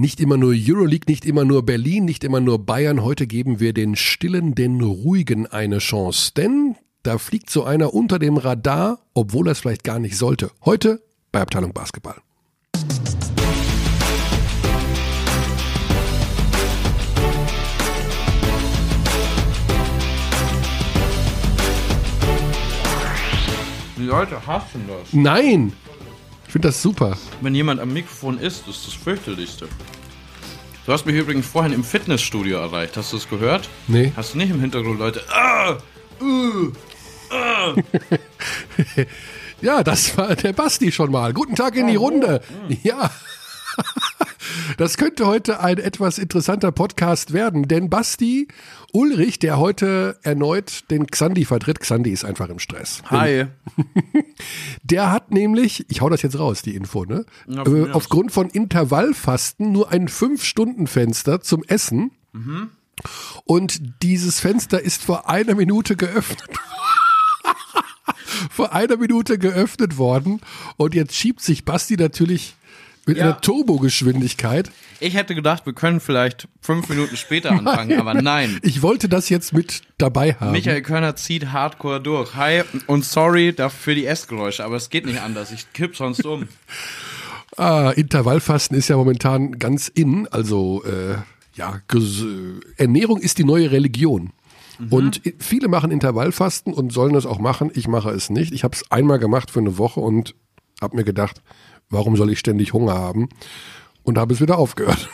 Nicht immer nur Euroleague, nicht immer nur Berlin, nicht immer nur Bayern. Heute geben wir den Stillen, den Ruhigen eine Chance. Denn da fliegt so einer unter dem Radar, obwohl er es vielleicht gar nicht sollte. Heute bei Abteilung Basketball. Die Leute hassen das. Nein! Ich finde das super. Wenn jemand am Mikrofon ist, ist das fürchterlichste. Du hast mich übrigens vorhin im Fitnessstudio erreicht. Hast du es gehört? Nee. Hast du nicht im Hintergrund Leute? Ah, uh, ah. Ja, das war der Basti schon mal. Guten Tag in die Runde. Ja. Das könnte heute ein etwas interessanter Podcast werden, denn Basti Ulrich, der heute erneut den Xandi vertritt, Xandi ist einfach im Stress. Hi. Der hat nämlich, ich hau das jetzt raus, die Info, ne? Ja, Äh, aufgrund von Intervallfasten nur ein Fünf-Stunden-Fenster zum Essen. Mhm. Und dieses Fenster ist vor einer Minute geöffnet. vor einer Minute geöffnet worden. Und jetzt schiebt sich Basti natürlich mit Ja. einer Turbogeschwindigkeit. Ich hätte gedacht, wir können vielleicht fünf Minuten später anfangen, aber nein. Ich wollte das jetzt mit dabei haben. Michael Körner zieht hardcore durch. Hi und sorry dafür für die Essgeräusche, aber es geht nicht anders. Ich kipp sonst um. Ah, Intervallfasten ist ja momentan ganz in. Also äh, ja, ges- Ernährung ist die neue Religion. Und i- viele machen Intervallfasten und sollen das auch machen. Ich mache es nicht. Ich habe es einmal gemacht für eine Woche und habe mir gedacht, warum soll ich ständig Hunger haben? Und habe es wieder aufgehört.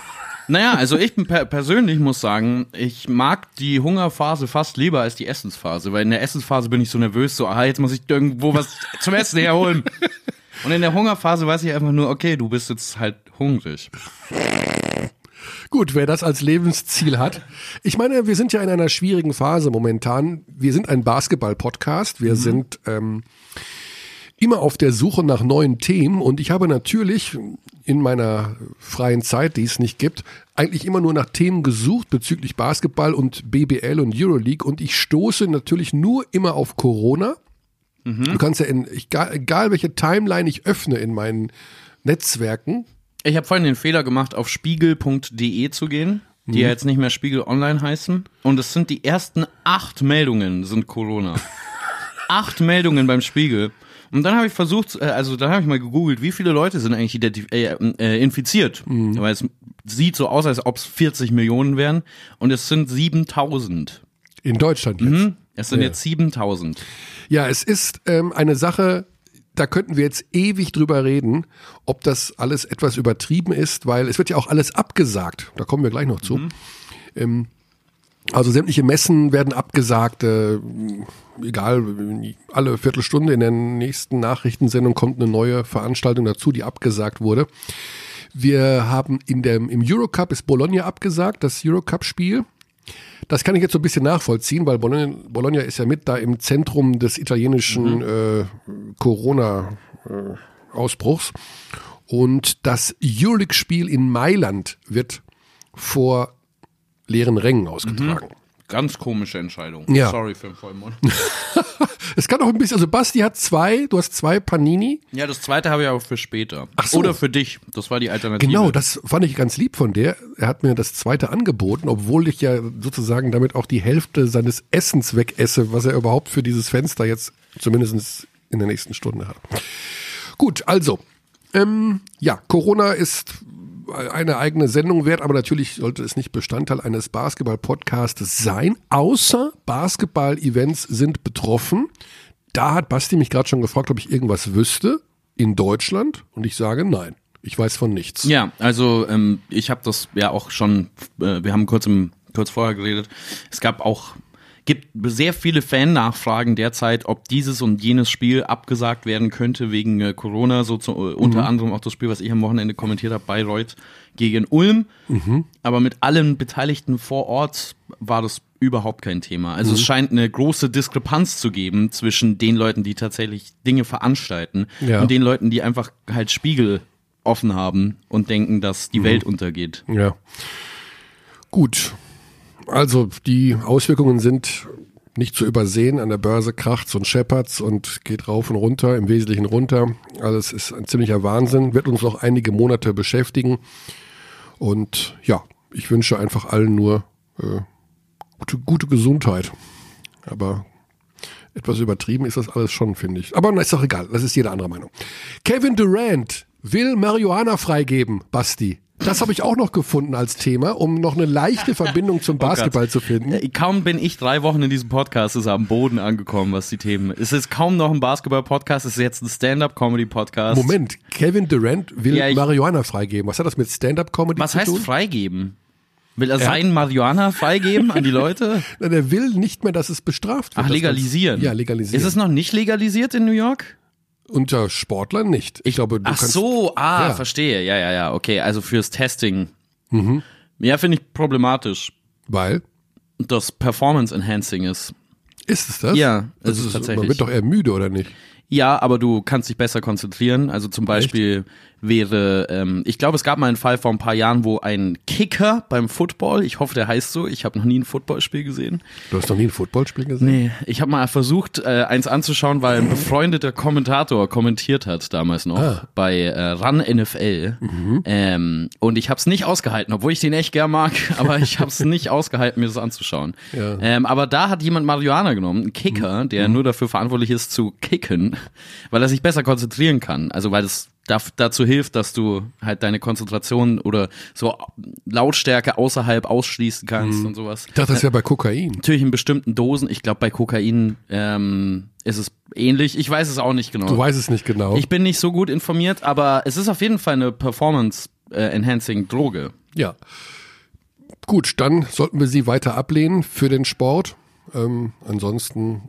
Naja, also ich per persönlich muss sagen, ich mag die Hungerphase fast lieber als die Essensphase, weil in der Essensphase bin ich so nervös, so, ah, jetzt muss ich irgendwo was zum Essen herholen. Und in der Hungerphase weiß ich einfach nur, okay, du bist jetzt halt hungrig. Gut, wer das als Lebensziel hat. Ich meine, wir sind ja in einer schwierigen Phase momentan. Wir sind ein Basketball-Podcast. Wir sind ähm, immer auf der Suche nach neuen Themen und ich habe natürlich in meiner freien Zeit, die es nicht gibt, eigentlich immer nur nach Themen gesucht bezüglich Basketball und BBL und Euroleague und ich stoße natürlich nur immer auf Corona. Du kannst ja in, egal, egal welche Timeline ich öffne in meinen Netzwerken, Ich habe vorhin den Fehler gemacht, auf spiegel.de zu gehen, die ja jetzt nicht mehr Spiegel Online heißen. Und es sind die ersten acht Meldungen sind Corona. acht Meldungen beim Spiegel. Und dann habe ich versucht, äh, also dann habe ich mal gegoogelt, wie viele Leute sind eigentlich äh, äh, infiziert. Weil es sieht so aus, als ob es 40 Millionen wären. Und es sind 7000. in Deutschland jetzt. Hm? Es sind Ja. jetzt 7000. Ja, es ist ähm, eine Sache, da könnten wir jetzt ewig drüber reden, ob das alles etwas übertrieben ist, weil es wird ja auch alles abgesagt. Da kommen wir gleich noch zu. Ähm, also sämtliche Messen werden abgesagt, äh, egal, alle Viertelstunde in der nächsten Nachrichtensendung kommt eine neue Veranstaltung dazu, die abgesagt wurde. Wir haben in dem, im Eurocup ist Bologna abgesagt, das Eurocup-Spiel. Das kann ich jetzt so ein bisschen nachvollziehen, weil Bologna, Bologna ist ja mit da im Zentrum des italienischen äh, Corona-Ausbruchs. Und das Euroleague-Spiel in Mailand wird vor leeren Rängen ausgetragen. Ganz komische Entscheidung. Ja. Sorry für den Vollmond. Es kann auch ein bisschen, also Basti hat zwei, du hast zwei Panini. ja, das zweite habe ich aber für später. Ach so. Oder für dich. Das war die Alternative. Genau, das fand ich ganz lieb von der. Er hat mir das zweite angeboten, obwohl ich ja sozusagen damit auch die Hälfte seines Essens wegesse, was er überhaupt für dieses Fenster jetzt zumindest in der nächsten Stunde hat. Gut, also, ähm, ja, Corona ist eine eigene Sendung wert, aber natürlich sollte es nicht Bestandteil eines Basketball-Podcasts sein, außer Basketball-Events sind betroffen. Da hat Basti mich gerade schon gefragt, ob ich irgendwas wüsste in Deutschland und ich sage nein. Ich weiß von nichts. Ja, also ähm, ich habe das ja auch schon, äh, wir haben kurz, im, kurz vorher geredet, es gab auch, gibt sehr viele Fan-Nachfragen derzeit, ob dieses und jenes Spiel abgesagt werden könnte wegen äh, Corona, so zu, äh, unter anderem auch das Spiel, was ich am Wochenende kommentiert habe, Bayreuth gegen Ulm. Aber mit allen Beteiligten vor Ort war das überhaupt kein Thema. Also es scheint eine große Diskrepanz zu geben zwischen den Leuten, die tatsächlich Dinge veranstalten Ja. und den Leuten, die einfach halt Spiegel offen haben und denken, dass die Welt untergeht. Ja. Gut. Also die Auswirkungen sind nicht zu übersehen. An der Börse kracht's und scheppert's und geht rauf und runter, im Wesentlichen runter. Also es ist ein ziemlicher Wahnsinn, wird uns noch einige Monate beschäftigen. Und ja, ich wünsche einfach allen nur äh, gute, gute Gesundheit. Aber etwas übertrieben ist das alles schon, finde ich. Aber na, ist doch egal, das ist jede andere Meinung. Kevin Durant will Marihuana freigeben, Basti. Das habe ich auch noch gefunden als Thema, um noch eine leichte Verbindung zum Basketball zu finden. Äh, Kaum bin ich drei Wochen in diesem Podcast, ist er am Boden angekommen, was die Themen. Es ist kaum noch ein Basketball-Podcast, es ist jetzt ein Stand-up-Comedy-Podcast. Moment, Kevin Durant will Ja, ich- Marihuana freigeben. Was hat das mit Stand-up-Comedy Was zu heißt tun? freigeben? Will er sein Marihuana freigeben an die Leute? Na, der will nicht mehr, dass es bestraft wird. Ach, legalisieren. Ja, legalisieren. Ist es noch nicht legalisiert in New York? Unter Sportlern nicht. Ich, glaube, du Ach kannst. so, ah, Ja. verstehe. Ja, ja, ja, okay. Also fürs Testing. Mhm. Ja, finde ich problematisch, Weil? dass Performance Enhancing ist. Ist es das? Ja, das es ist tatsächlich. Man wird doch eher müde, oder nicht? Ja, aber du kannst dich besser konzentrieren. Also zum Beispiel wäre, ähm, ich glaube, es gab mal einen Fall vor ein paar Jahren, wo ein Kicker beim Football, ich hoffe, der heißt so, ich habe noch nie ein Footballspiel gesehen. Du hast noch nie ein Footballspiel gesehen? Nee, ich habe mal versucht, äh, eins anzuschauen, weil ein befreundeter Kommentator kommentiert hat damals noch Ah. bei äh, Run NFL. Mhm. Ähm, und ich habe es nicht ausgehalten, obwohl ich den echt gern mag, aber ich habe es nicht ausgehalten, mir das anzuschauen. Ja. Ähm, aber da hat jemand Marihuana genommen, ein Kicker, Mhm. der nur dafür verantwortlich ist zu kicken, weil er sich besser konzentrieren kann. Also weil es da, dazu hilft, dass du halt deine Konzentration oder so Lautstärke außerhalb ausschließen kannst Mhm. und sowas. Ich dachte, das wäre bei Kokain. Natürlich in bestimmten Dosen. Ich glaube, bei Kokain ähm, ist es ähnlich. Ich weiß es auch nicht genau. Du weißt es nicht genau. ich bin nicht so gut informiert, aber es ist auf jeden Fall eine Performance-Enhancing-Droge. ja. Gut, dann sollten wir sie weiter ablehnen für den Sport. Ähm, ansonsten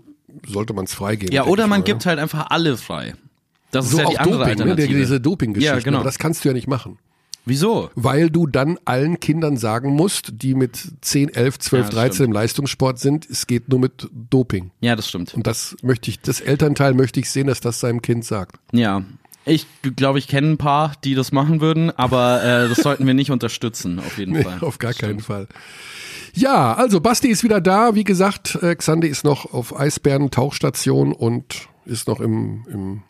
sollte man es freigeben. Ja, oder man mal. gibt halt einfach alle frei. Das so ist ja die andere Doping, ne? Alternative. Der- diese Doping-Geschichte. Ja, genau. Aber das kannst du ja nicht machen. Wieso? Weil du dann allen Kindern sagen musst, die mit 10, 11, 12, Ja, das 13 stimmt. im Leistungssport sind, es geht nur mit Doping. Ja, das stimmt. Und das möchte ich, das Elternteil möchte ich sehen, dass das seinem Kind sagt. Ja. Ich glaube, ich kenne ein paar, die das machen würden, aber äh, das sollten wir nicht unterstützen, auf jeden Nee, Fall. auf gar keinen Fall. Ja, also Basti ist wieder da. Wie gesagt, äh, Xandi ist noch auf Eisbären-Tauchstation und ist noch im, im,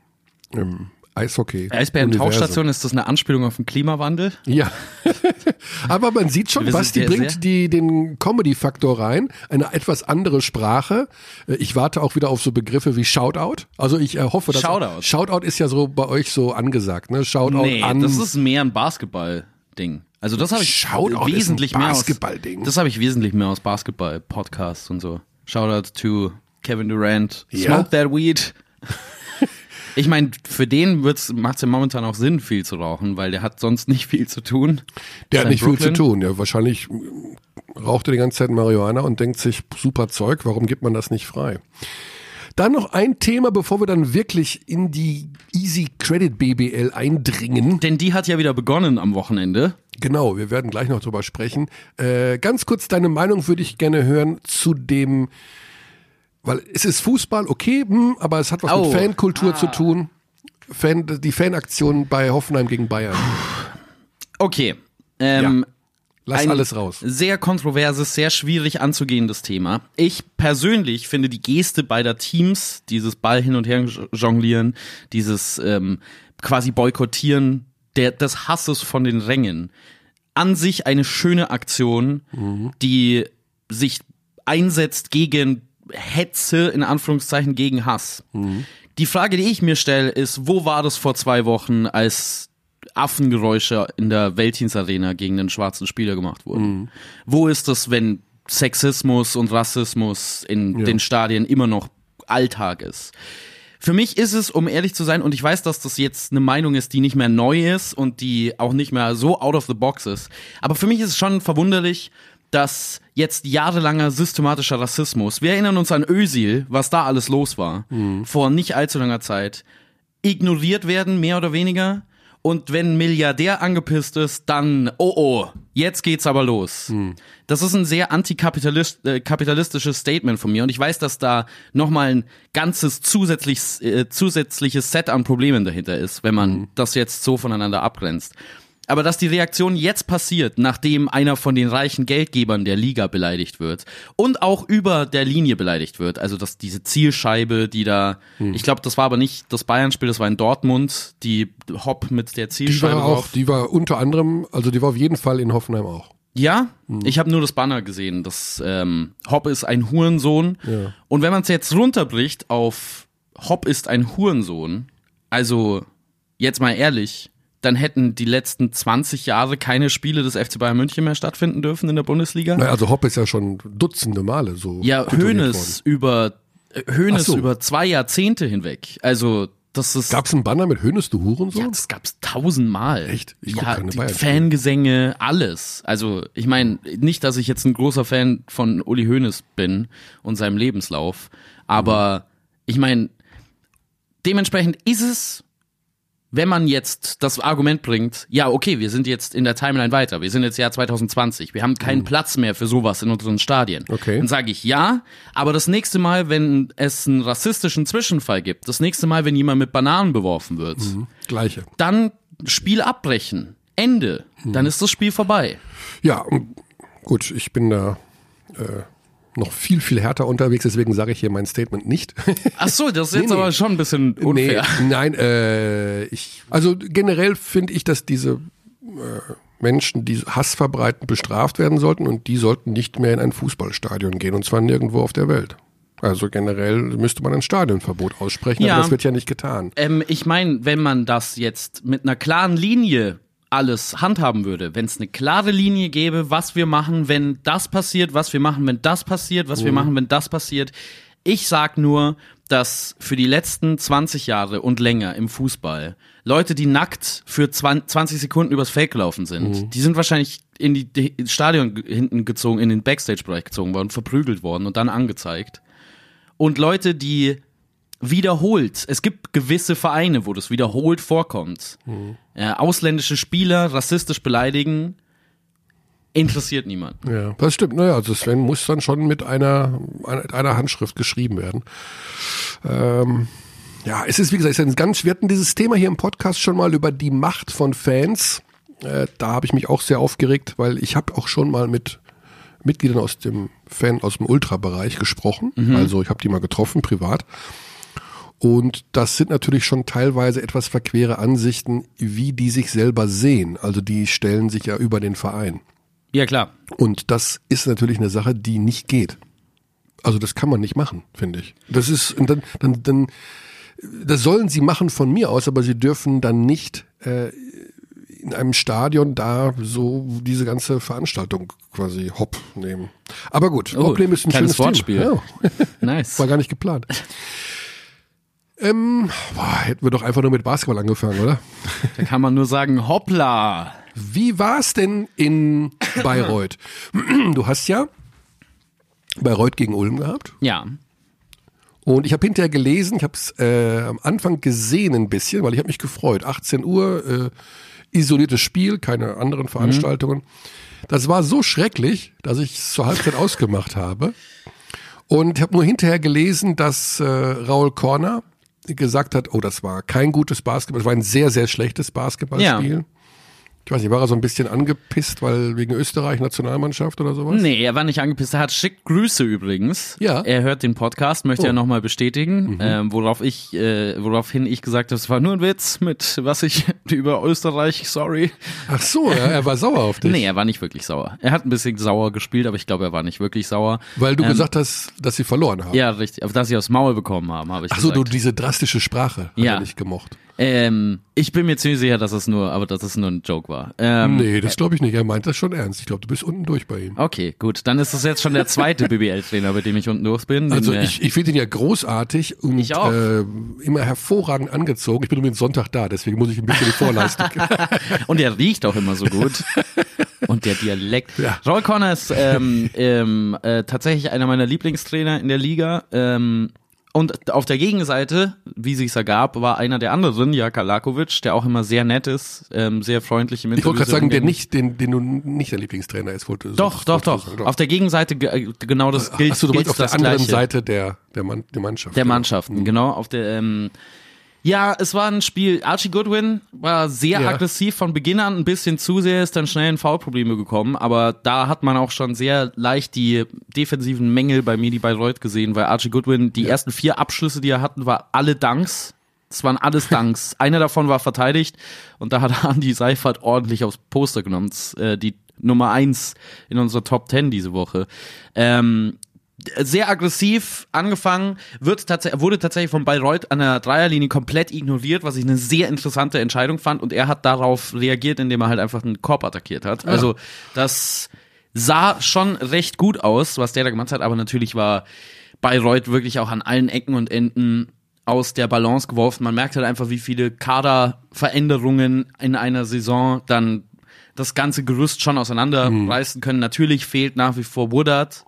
im Eishockey. Eisbären-Tauchstation, ist das eine Anspielung auf den Klimawandel? Ja. Aber man sieht schon, Basti bringt sehr- die, den Comedy-Faktor rein, eine etwas andere Sprache. Äh, Ich warte auch wieder auf so Begriffe wie Shoutout. Also ich äh, hoffe, dass Shoutout. Shoutout ist ja so bei euch so angesagt, ne? Shoutout Nee, an. das ist mehr ein Basketball-Ding. Also das habe ich Shoutout wesentlich mehr aus. Das habe ich wesentlich mehr aus Basketball-Podcasts und so. Shoutout to Kevin Durant. Ja? Smoke that weed. Ich meine, für den macht es ja momentan auch Sinn, viel zu rauchen, weil der hat sonst nicht viel zu tun. Der hat nicht in viel zu Brooklyn. tun. Der wahrscheinlich mm, raucht er die ganze Zeit Marihuana und denkt sich, super Zeug, warum gibt man das nicht frei? Dann noch ein Thema, bevor wir dann wirklich in die Easy Credit BBL eindringen. Denn die hat ja wieder begonnen am Wochenende. Genau, wir werden gleich noch drüber sprechen. Äh, ganz kurz deine Meinung würde ich gerne hören zu dem, weil es ist Fußball, okay, hm, aber es hat was Oh. mit Fankultur zu tun. Fan, die Fanaktion bei Hoffenheim gegen Bayern. Okay. Ähm, Lass ein alles raus. Sehr kontroverses, sehr schwierig anzugehendes Thema. Ich persönlich finde die Geste beider Teams, dieses Ball hin und her jonglieren, dieses ähm, quasi Boykottieren der, des Hasses von den Rängen, an sich eine schöne Aktion, die sich einsetzt gegen Hetze, in Anführungszeichen, gegen Hass. Die Frage, die ich mir stelle, ist, wo war das vor zwei Wochen, als Affengeräusche in der Weltdienstarena gegen den schwarzen Spieler gemacht wurden? Wo ist das, wenn Sexismus und Rassismus in den Stadien immer noch Alltag ist? Für mich ist es, um ehrlich zu sein, und ich weiß, dass das jetzt eine Meinung ist, die nicht mehr neu ist und die auch nicht mehr so out of the box ist. Aber für mich ist es schon verwunderlich, dass jetzt jahrelanger systematischer Rassismus, wir erinnern uns an Özil, was da alles los war, vor nicht allzu langer Zeit, ignoriert werden, mehr oder weniger. Und wenn ein Milliardär angepisst ist, dann, oh oh, jetzt geht's aber los. Das ist ein sehr antikapitalistisches äh, Statement von mir. Und ich weiß, dass da nochmal ein ganzes zusätzliches, äh, zusätzliches Set an Problemen dahinter ist, wenn man das jetzt so voneinander abgrenzt. Aber dass die Reaktion jetzt passiert, nachdem einer von den reichen Geldgebern der Liga beleidigt wird und auch über der Linie beleidigt wird, also dass diese Zielscheibe, die da, Hm. ich glaube, das war aber nicht das Bayern-Spiel, das war in Dortmund, die Hopp mit der Die Zielscheibe war auch, drauf. die war unter anderem, also die war auf jeden Fall in Hoffenheim auch. Ja, Hm. ich habe nur das Banner gesehen. Das ähm, Hopp ist ein Hurensohn. Ja. Und wenn man es jetzt runterbricht auf Hopp ist ein Hurensohn, also jetzt mal ehrlich, dann hätten die letzten 20 Jahre keine Spiele des FC Bayern München mehr stattfinden dürfen in der Bundesliga. Naja, also Hopp ist ja schon Dutzende Male so. ja, Hoeneß über äh, Hoeneß Ach so. über zwei Jahrzehnte hinweg. Also das ist Gab es einen Banner mit Hönes, du Hurensohn? Ja, das gab's tausendmal. Echt? Ich ja, keine die Bayern-Spiele. Fangesänge, alles. Also ich meine, nicht, dass ich jetzt ein großer Fan von Uli Hoeneß bin und seinem Lebenslauf, aber ich meine, dementsprechend ist es, wenn man jetzt das Argument bringt, ja, okay, wir sind jetzt in der Timeline weiter, wir sind jetzt Jahr 2020, wir haben keinen Platz mehr für sowas in unseren Stadien. Okay. Dann sage ich ja, aber das nächste Mal, wenn es einen rassistischen Zwischenfall gibt, das nächste Mal, wenn jemand mit Bananen beworfen wird, Gleiche. dann Spiel abbrechen. Ende. Dann ist das Spiel vorbei. Ja, gut, ich bin da äh, noch viel, viel härter unterwegs, deswegen sage ich hier mein Statement nicht. Ach so, das ist jetzt Nee, nee. aber schon ein bisschen unfair. Nee, nein, äh, ich, also generell finde ich, dass diese äh, Menschen, die Hass verbreiten, bestraft werden sollten und die sollten nicht mehr in ein Fußballstadion gehen und zwar nirgendwo auf der Welt. Also generell müsste man ein Stadionverbot aussprechen, Ja. aber das wird ja nicht getan. Ähm, ich meine, wenn man das jetzt mit einer klaren Linie alles handhaben würde, wenn es eine klare Linie gäbe, was wir machen, wenn das passiert, was wir machen, wenn das passiert, was wir machen, wenn das passiert. Ich sag nur, dass für die letzten 20 Jahre und länger im Fußball Leute, die nackt für 20 Sekunden übers Feld gelaufen sind, die sind wahrscheinlich in die, Stadion hinten gezogen, in den Backstage-Bereich gezogen worden, verprügelt worden und dann angezeigt. Und Leute, die wiederholt, es gibt gewisse Vereine, wo das wiederholt vorkommt, äh, ausländische Spieler rassistisch beleidigen, interessiert niemand. Ja, das stimmt. Naja, also Sven muss dann schon mit einer, einer, einer Handschrift geschrieben werden. Ähm, ja, es ist, wie gesagt, es ist ein ganz, wir hatten dieses Thema hier im Podcast schon mal über die Macht von Fans. Äh, da habe ich mich auch sehr aufgeregt, weil ich habe auch schon mal mit Mitgliedern aus dem Fan, aus dem Ultra-Bereich gesprochen. Also ich habe die mal getroffen, privat. Und das sind natürlich schon teilweise etwas verquere Ansichten, wie die sich selber sehen. Also die stellen sich ja über den Verein. Ja, klar. Und das ist natürlich eine Sache, die nicht geht. Also das kann man nicht machen, finde ich. Das ist, und dann, dann, dann, das sollen sie machen von mir aus, aber sie dürfen dann nicht äh, in einem Stadion da so diese ganze Veranstaltung quasi hopp nehmen. Aber gut, Oh, hopp nehmen ist ein schönes Wortspiel. Ja, Nice. war gar nicht geplant. Ähm, boah, hätten wir doch einfach nur mit Basketball angefangen, oder? Da kann man nur sagen, hoppla. Wie war's denn in Bayreuth? Du hast ja Bayreuth gegen Ulm gehabt. Ja. Und ich habe hinterher gelesen, ich habe es äh, am Anfang gesehen ein bisschen, weil ich habe mich gefreut. 18 Uhr, äh, isoliertes Spiel, keine anderen Veranstaltungen. Das war so schrecklich, dass ich es zur Halbzeit ausgemacht habe. Und ich habe nur hinterher gelesen, dass äh, Raul Korner gesagt hat, oh, das war kein gutes Basketball, das war ein sehr, sehr schlechtes Basketballspiel. Ich weiß nicht, war er so ein bisschen angepisst, weil wegen Österreich Nationalmannschaft oder sowas? Nee, er war nicht angepisst. Er hat schickt Grüße übrigens. Ja. Er hört den Podcast, möchte Oh. er nochmal bestätigen. Ähm, worauf ich, äh, woraufhin ich gesagt habe, es war nur ein Witz mit was ich über Österreich, sorry. Ach so, ja, er war sauer auf dich. Nee, er war nicht wirklich sauer. Er hat ein bisschen sauer gespielt, aber ich glaube, er war nicht wirklich sauer. Weil du Ähm, gesagt hast, dass sie verloren haben. Ja, richtig. Dass sie aufs Maul bekommen haben, habe ich Ach so, gesagt. du diese drastische Sprache hat Ja. er nicht gemocht. Ähm, ich bin mir ziemlich sicher, dass es nur, aber dass es nur ein Joke war. Ähm, Nee, das glaube ich nicht. Er meint das schon ernst. Ich glaube, du bist unten durch bei ihm. Okay, gut. Dann ist das jetzt schon der zweite BBL-Trainer, bei dem ich unten durch bin. Also Den, äh, ich, ich finde ihn ja großartig und Ich auch. Äh, immer hervorragend angezogen. Ich bin übrigens Sonntag da, deswegen muss ich ein bisschen die Vorleistung. Und der riecht auch immer so gut. Und der Dialekt. Ja. Roy Connor ist ähm, ähm, äh, tatsächlich einer meiner Lieblingstrainer in der Liga. Ähm, und auf der Gegenseite, wie sich's ergab, war einer der anderen, Jaka Lakovic, der auch immer sehr nett ist, ähm, sehr freundlich im ich wollte Interview. gerade sagen, der nicht, den, den du nicht der Lieblingstrainer ist. Wollte, Doch, doch, doch. Auf der Gegenseite ge- äh, genau das gilt, Achso, du gilt meinst auf der anderen Gleiche. Seite der, der, Mann, der Mannschaft. der genau. Mannschaften, genau. Auf der, ähm, Ja, es war ein Spiel. Archie Goodwin war sehr Ja. aggressiv von Beginn an, ein bisschen zu sehr, ist dann schnell in Foulprobleme gekommen. Aber da hat man auch schon sehr leicht die defensiven Mängel bei Medi Bayreuth gesehen, weil Archie Goodwin, die ersten vier Abschlüsse, die er hatten, war alle Dunks. Es waren alles Dunks. Einer davon war verteidigt und da hat Andy Seifert ordentlich aufs Poster genommen. Das, äh, die Nummer eins in unserer Top Ten diese Woche. Ähm, sehr aggressiv angefangen, wird tats wurde tatsächlich von Bayreuth an der Dreierlinie komplett ignoriert, was ich eine sehr interessante Entscheidung fand und er hat darauf reagiert, indem er halt einfach einen Korb attackiert hat. Also das sah schon recht gut aus, was der da gemacht hat, aber natürlich war Bayreuth wirklich auch an allen Ecken und Enden aus der Balance geworfen. Man merkt halt einfach, wie viele Kaderveränderungen in einer Saison dann das ganze Gerüst schon auseinanderreißen können. Natürlich fehlt nach wie vor Woodard.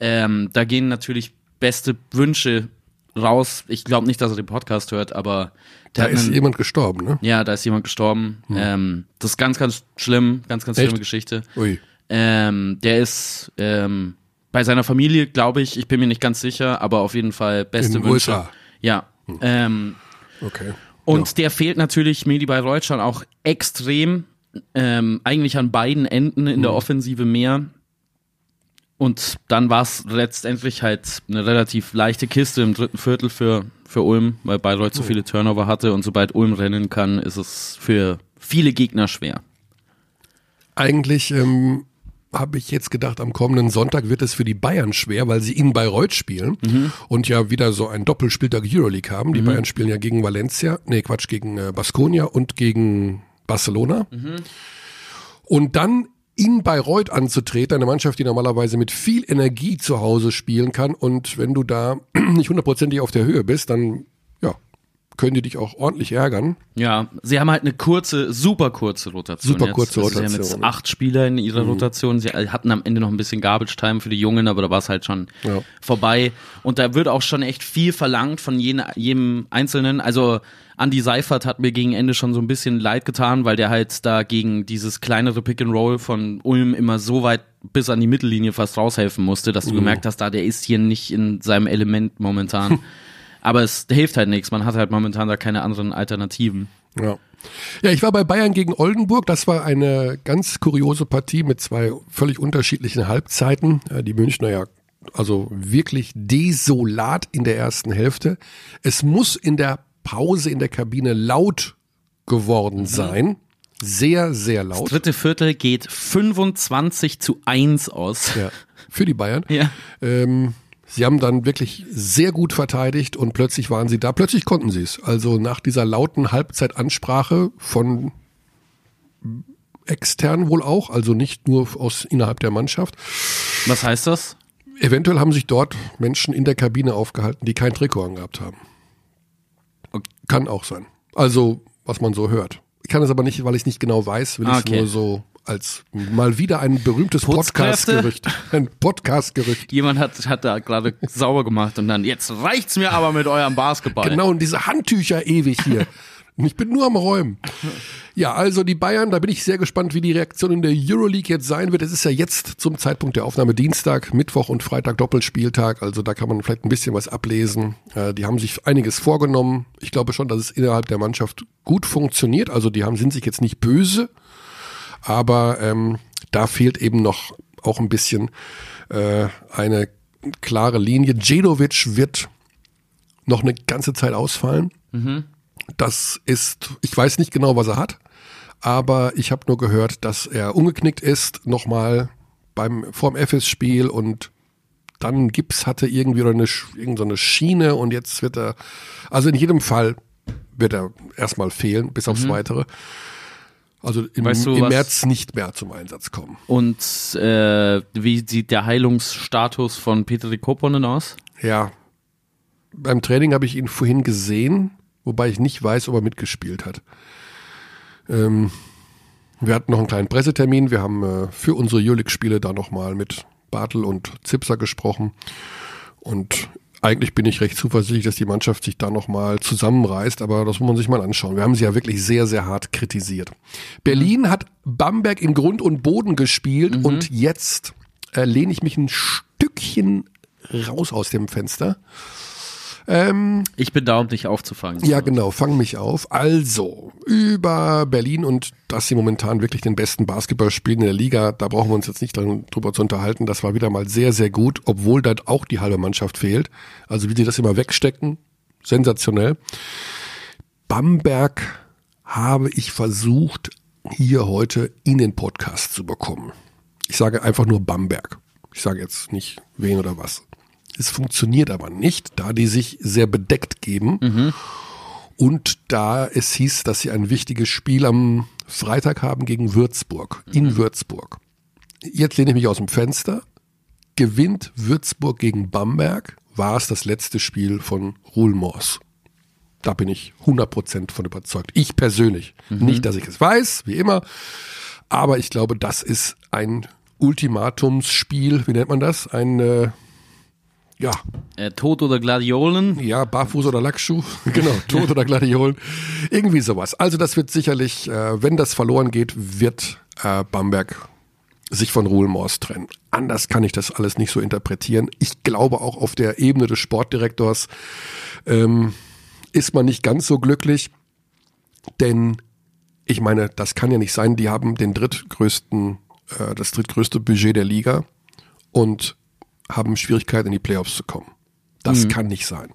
Ähm, da gehen natürlich beste Wünsche raus. Ich glaube nicht, dass er den Podcast hört, aber Da ist einen- jemand gestorben, ne? ja, da ist jemand gestorben. Ähm, das ist ganz, ganz schlimm, ganz, ganz schlimme Echt? Geschichte. Ui. Ähm, der ist ähm, bei seiner Familie, glaube ich, ich bin mir nicht ganz sicher, aber auf jeden Fall beste In Wünsche. USA. Ja. Ähm, Okay. und der fehlt natürlich Medi Bayreuth schon auch extrem, ähm, eigentlich an beiden Enden in der Offensive mehr. Und dann war es letztendlich halt eine relativ leichte Kiste im dritten Viertel für, für Ulm, weil Bayreuth so viele Turnover hatte und sobald Ulm rennen kann, ist es für viele Gegner schwer. Eigentlich ähm, habe ich jetzt gedacht, am kommenden Sonntag wird es für die Bayern schwer, weil sie in Bayreuth spielen und ja wieder so ein Doppelspieltag Euroleague haben. Die Bayern spielen ja gegen Valencia, nee Quatsch, gegen äh, Baskonia und gegen Barcelona. Und dann in Bayreuth anzutreten, eine Mannschaft, die normalerweise mit viel Energie zu Hause spielen kann. Und wenn du da nicht hundertprozentig auf der Höhe bist, dann können die dich auch ordentlich ärgern. Ja, sie haben halt eine kurze, super kurze Rotation. Super jetzt. kurze Also Sie haben Rotation, jetzt acht Spieler in ihrer Rotation. Sie hatten am Ende noch ein bisschen Garbage Time für die Jungen, aber da war es halt schon Ja. vorbei. Und da wird auch schon echt viel verlangt von jedem, jedem Einzelnen. Also Andy Seifert hat mir gegen Ende schon so ein bisschen leid getan, weil der halt da gegen dieses kleinere Pick and Roll von Ulm immer so weit bis an die Mittellinie fast raushelfen musste, dass du gemerkt hast, da der ist hier nicht in seinem Element momentan. Aber es hilft halt nichts. Man hat halt momentan da keine anderen Alternativen. Ja. Ja, ich war bei Bayern gegen Oldenburg. Das war eine ganz kuriose Partie mit zwei völlig unterschiedlichen Halbzeiten. Äh, Die Münchner ja also wirklich desolat in der ersten Hälfte. Es muss in der Pause in der Kabine laut geworden sein. Sehr, sehr laut. Dritte Viertel geht 25 zu 1 aus. Ja, für die Bayern. Ja. Ähm, sie haben dann wirklich sehr gut verteidigt und plötzlich waren sie da. Plötzlich konnten sie es. Also nach dieser lauten Halbzeitansprache von extern wohl auch, also nicht nur aus innerhalb der Mannschaft. Was heißt das? Eventuell haben sich dort Menschen in der Kabine aufgehalten, die kein Trikot angehabt haben. Okay. Kann auch sein. Also, was man so hört. Ich kann es aber nicht, weil ich es nicht genau weiß, will ich es Okay. nur so als mal wieder ein berühmtes? Podcast-Gerücht. Ein Podcast-Gerücht. Jemand hat, hat da gerade sauber gemacht und dann, jetzt reicht's mir aber mit eurem Basketball. Genau, und diese Handtücher ewig hier. Und ich bin nur am Räumen. Ja, also die Bayern, da bin ich sehr gespannt, wie die Reaktion in der Euroleague jetzt sein wird. Es ist ja jetzt zum Zeitpunkt der Aufnahme Dienstag, Mittwoch und Freitag Doppelspieltag. Also da kann man vielleicht ein bisschen was ablesen. Äh, die haben sich einiges vorgenommen. Ich glaube schon, dass es innerhalb der Mannschaft gut funktioniert. Also die haben, sind sich jetzt nicht böse. Aber ähm, da fehlt eben noch auch ein bisschen äh, eine klare Linie. Djedovic wird noch eine ganze Zeit ausfallen. Das ist, ich weiß nicht genau, was er hat, aber ich habe nur gehört, dass er umgeknickt ist, nochmal beim vorm FS-Spiel und dann Gips hatte irgendwie oder eine, Sch- irgend so eine Schiene und jetzt wird er, also in jedem Fall wird er erstmal fehlen, bis aufs Weitere. Also im, Weißt du, im März nicht mehr zum Einsatz kommen. Und äh, wie sieht der Heilungsstatus von Petri Koponen aus? Ja, beim Training habe ich ihn vorhin gesehen, wobei ich nicht weiß, ob er mitgespielt hat. Ähm, wir hatten noch einen kleinen Pressetermin. Wir haben äh, für unsere Jülich-Spiele da nochmal mit Bartel und Zipser gesprochen. Und eigentlich bin ich recht zuversichtlich, dass die Mannschaft sich da nochmal zusammenreißt, aber das muss man sich mal anschauen. Wir haben sie ja wirklich sehr, sehr hart kritisiert. Berlin hat Bamberg in Grund und Boden gespielt und jetzt äh, lehne ich mich ein Stückchen raus aus dem Fenster. Ähm, Ich bin da, um dich aufzufangen. ja, genau, fang mich auf. Also, über Berlin und dass sie momentan wirklich den besten Basketball spielen in der Liga, da brauchen wir uns jetzt nicht drüber zu unterhalten. Das war wieder mal sehr, sehr gut, obwohl dort auch die halbe Mannschaft fehlt. Also, wie sie das immer wegstecken, sensationell. Bamberg habe ich versucht, hier heute in den Podcast zu bekommen. Ich sage einfach nur Bamberg. Ich sage jetzt nicht wen oder was. Es funktioniert aber nicht, da die sich sehr bedeckt geben. Und da es hieß, dass sie ein wichtiges Spiel am Freitag haben gegen Würzburg, in Würzburg. Jetzt lehne ich mich aus dem Fenster. Gewinnt Würzburg gegen Bamberg, war es das letzte Spiel von Ruhlmors. Da bin ich 100% von überzeugt. Ich persönlich. Nicht, dass ich es weiß, wie immer. Aber ich glaube, das ist ein Ultimatumsspiel. Wie nennt man das? Ein, äh, ja, Äh, Tod oder Gladiolen? ja, Barfuß oder Lackschuh, genau, Tod oder Gladiolen, irgendwie sowas. Also das wird sicherlich, äh, wenn das verloren geht, wird äh, Bamberg sich von Ruhlmors trennen. Anders kann ich das alles nicht so interpretieren. Ich glaube auch auf der Ebene des Sportdirektors ähm, ist man nicht ganz so glücklich, denn ich meine, das kann ja nicht sein. Die haben den drittgrößten, äh, das drittgrößte Budget der Liga und haben Schwierigkeiten in die Playoffs zu kommen. Das kann nicht sein.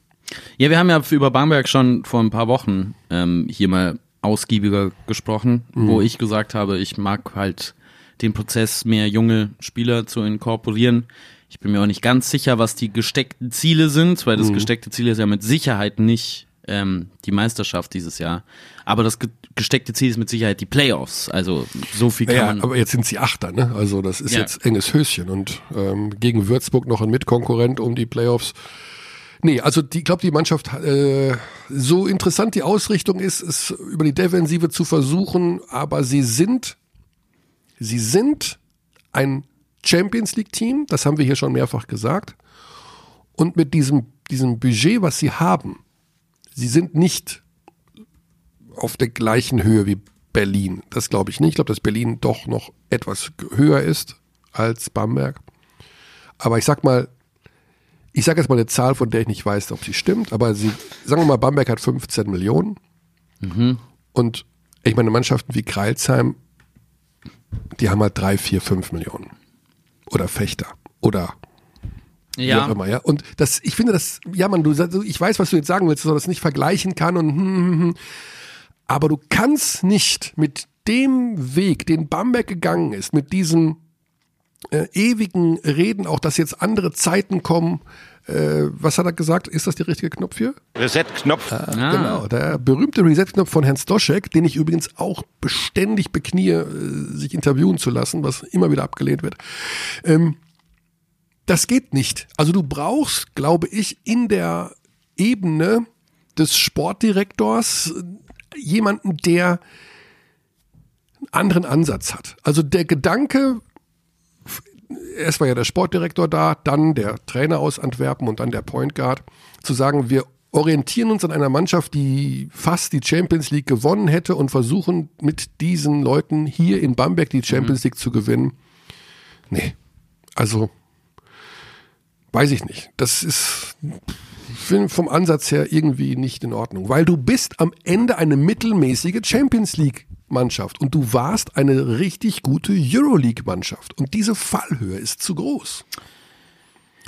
Ja, wir haben ja über Bamberg schon vor ein paar Wochen ähm, hier mal ausgiebiger gesprochen, wo ich gesagt habe, ich mag halt den Prozess, mehr junge Spieler zu inkorporieren. Ich bin mir auch nicht ganz sicher, was die gesteckten Ziele sind, weil das gesteckte Ziel ist ja mit Sicherheit nicht ähm, die Meisterschaft dieses Jahr. Aber das ge gesteckte Ziel ist mit Sicherheit die Playoffs. Also so viel kann Ja, man. aber jetzt sind sie Achter, ne? Also das ist Ja. jetzt enges Höschen und ähm, gegen Würzburg noch ein Mitkonkurrent um die Playoffs. Nee, also die, ich glaube, die Mannschaft, äh, so interessant die Ausrichtung ist, es über die Defensive zu versuchen, aber sie sind, sie sind ein Champions League Team, das haben wir hier schon mehrfach gesagt. Und mit diesem, diesem Budget, was sie haben, sie sind nicht auf der gleichen Höhe wie Berlin. Das glaube ich nicht. Ich glaube, dass Berlin doch noch etwas höher ist als Bamberg. Aber ich sag mal, ich sage jetzt mal eine Zahl, von der ich nicht weiß, ob sie stimmt, aber sie, sagen wir mal, Bamberg hat 15 Millionen. Und ich meine, Mannschaften wie Kreilsheim, die haben halt drei, vier, fünf Millionen. Oder Fechter. Oder wie auch immer, ja. Und das, ich finde das, ja, man, du sagst, ich weiß, was du jetzt sagen willst, dass man das nicht vergleichen kann und hm, hm, hm. aber du kannst nicht mit dem Weg, den Bamberg gegangen ist, mit diesem äh, ewigen Reden, auch dass jetzt andere Zeiten kommen. Äh, was hat er gesagt? Ist das der richtige Knopf hier? Reset-Knopf. Ah. Genau, der berühmte Reset-Knopf von Herrn Stoschek, den ich übrigens auch beständig beknie, äh, sich interviewen zu lassen, was immer wieder abgelehnt wird. Ähm, das geht nicht. Also du brauchst, glaube ich, in der Ebene des Sportdirektors äh, jemanden, der einen anderen Ansatz hat. Also der Gedanke, erst war ja der Sportdirektor da, dann der Trainer aus Antwerpen und dann der Point Guard, zu sagen, wir orientieren uns an einer Mannschaft, die fast die Champions League gewonnen hätte und versuchen mit diesen Leuten hier in Bamberg die Champions League zu gewinnen. Nee, also weiß ich nicht. Das ist vom Ansatz her irgendwie nicht in Ordnung, weil du bist am Ende eine mittelmäßige Champions League Mannschaft und du warst eine richtig gute Euroleague Mannschaft und diese Fallhöhe ist zu groß.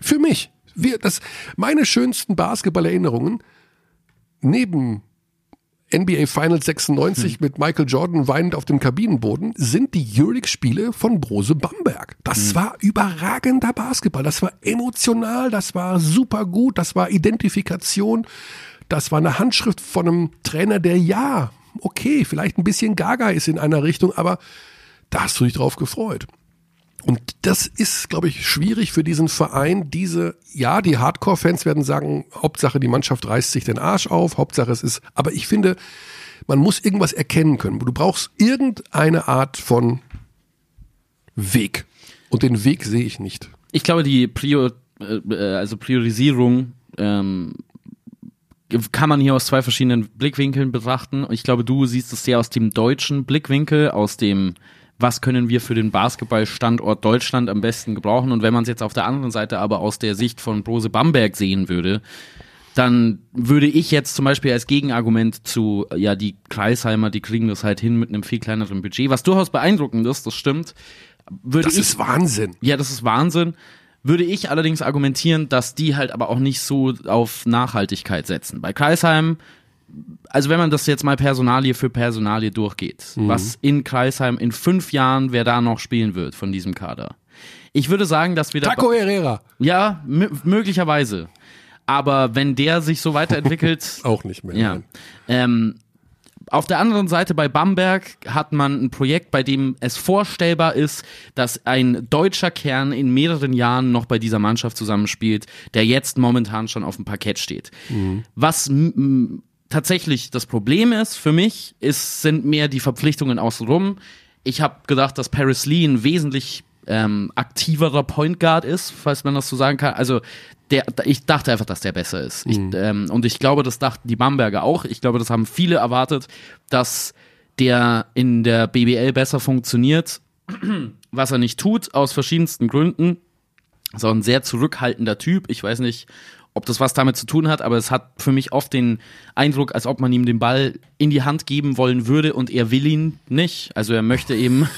Für mich, wir, das, meine schönsten Basketball-Erinnerungen neben NBA Finals 96 mit Michael Jordan weinend auf dem Kabinenboden sind die Euroleague-Spiele von Brose Bamberg. Das war überragender Basketball. Das war emotional, das war super gut, das war Identifikation, das war eine Handschrift von einem Trainer, der ja, okay, vielleicht ein bisschen gaga ist in einer Richtung, aber da hast du dich drauf gefreut. Und das ist, glaube ich, schwierig für diesen Verein. Diese, ja, die Hardcore-Fans werden sagen, Hauptsache die Mannschaft reißt sich den Arsch auf, Hauptsache es ist, aber ich finde, man muss irgendwas erkennen können. Du brauchst irgendeine Art von Weg. Und den Weg sehe ich nicht. Ich glaube, die Prior, äh, also Priorisierung ähm, kann man hier aus zwei verschiedenen Blickwinkeln betrachten. Ich glaube, du siehst es sehr aus dem deutschen Blickwinkel, aus dem was können wir für den Basketballstandort Deutschland am besten gebrauchen. Und wenn man es jetzt auf der anderen Seite aber aus der Sicht von Brose Bamberg sehen würde, dann würde ich jetzt zum Beispiel als Gegenargument zu, ja, die Kreisheimer, die kriegen das halt hin mit einem viel kleineren Budget, was durchaus beeindruckend ist, das stimmt. Würde Das ich, ist Wahnsinn. ja, das ist Wahnsinn. Würde ich allerdings argumentieren, dass die halt aber auch nicht so auf Nachhaltigkeit setzen. Bei Kreisheim, also wenn man das jetzt mal Personalie für Personalie durchgeht, was in Kreisheim in fünf Jahren, wer da noch spielen wird von diesem Kader. Ich würde sagen, dass wir da. Taco Herrera. Ja, mö- möglicherweise. Aber wenn der sich so weiterentwickelt, Auch nicht mehr. ja. Ähm, auf der anderen Seite bei Bamberg hat man ein Projekt, bei dem es vorstellbar ist, dass ein deutscher Kern in mehreren Jahren noch bei dieser Mannschaft zusammenspielt, der jetzt momentan schon auf dem Parkett steht. Was m- m- tatsächlich das Problem ist für mich, ist, sind mehr die Verpflichtungen außenrum. Ich habe gedacht, dass Paris Lee ein wesentlich ähm, aktiverer Point Guard ist, falls man das so sagen kann. Also der, ich dachte einfach, dass der besser ist. Ich, ähm, und ich glaube, das dachten die Bamberger auch. Ich glaube, das haben viele erwartet, dass der in der BBL besser funktioniert, was er nicht tut, aus verschiedensten Gründen. So ein sehr zurückhaltender Typ. Ich weiß nicht, ob das was damit zu tun hat, aber es hat für mich oft den Eindruck, als ob man ihm den Ball in die Hand geben wollen würde und er will ihn nicht. Also er möchte eben.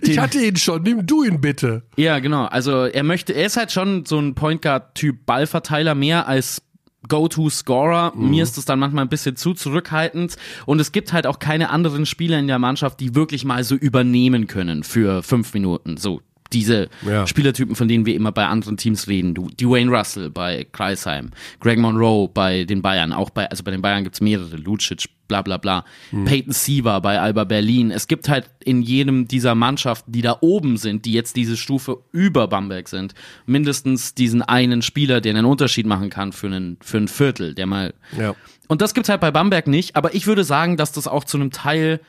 Ich hatte ihn schon, nimm du ihn bitte. Ja, genau. Also er möchte, er ist halt schon so ein Point Guard Typ Ballverteiler mehr als Go-To-Scorer. Mir ist das dann manchmal ein bisschen zu zurückhaltend. Und es gibt halt auch keine anderen Spieler in der Mannschaft, die wirklich mal so übernehmen können für fünf Minuten. So diese Ja. Spielertypen, von denen wir immer bei anderen Teams reden. Du, Dwayne Russell bei Kreisheim, Greg Monroe bei den Bayern, auch bei, also bei den Bayern gibt's mehrere, Lucic, bla bla bla, Peyton Siever bei Alba Berlin. Es gibt halt in jedem dieser Mannschaften, die da oben sind, die jetzt diese Stufe über Bamberg sind, mindestens diesen einen Spieler, der einen Unterschied machen kann für einen, für ein Viertel, der mal Ja. und das gibt's halt bei Bamberg nicht, aber ich würde sagen, dass das auch zu einem Teil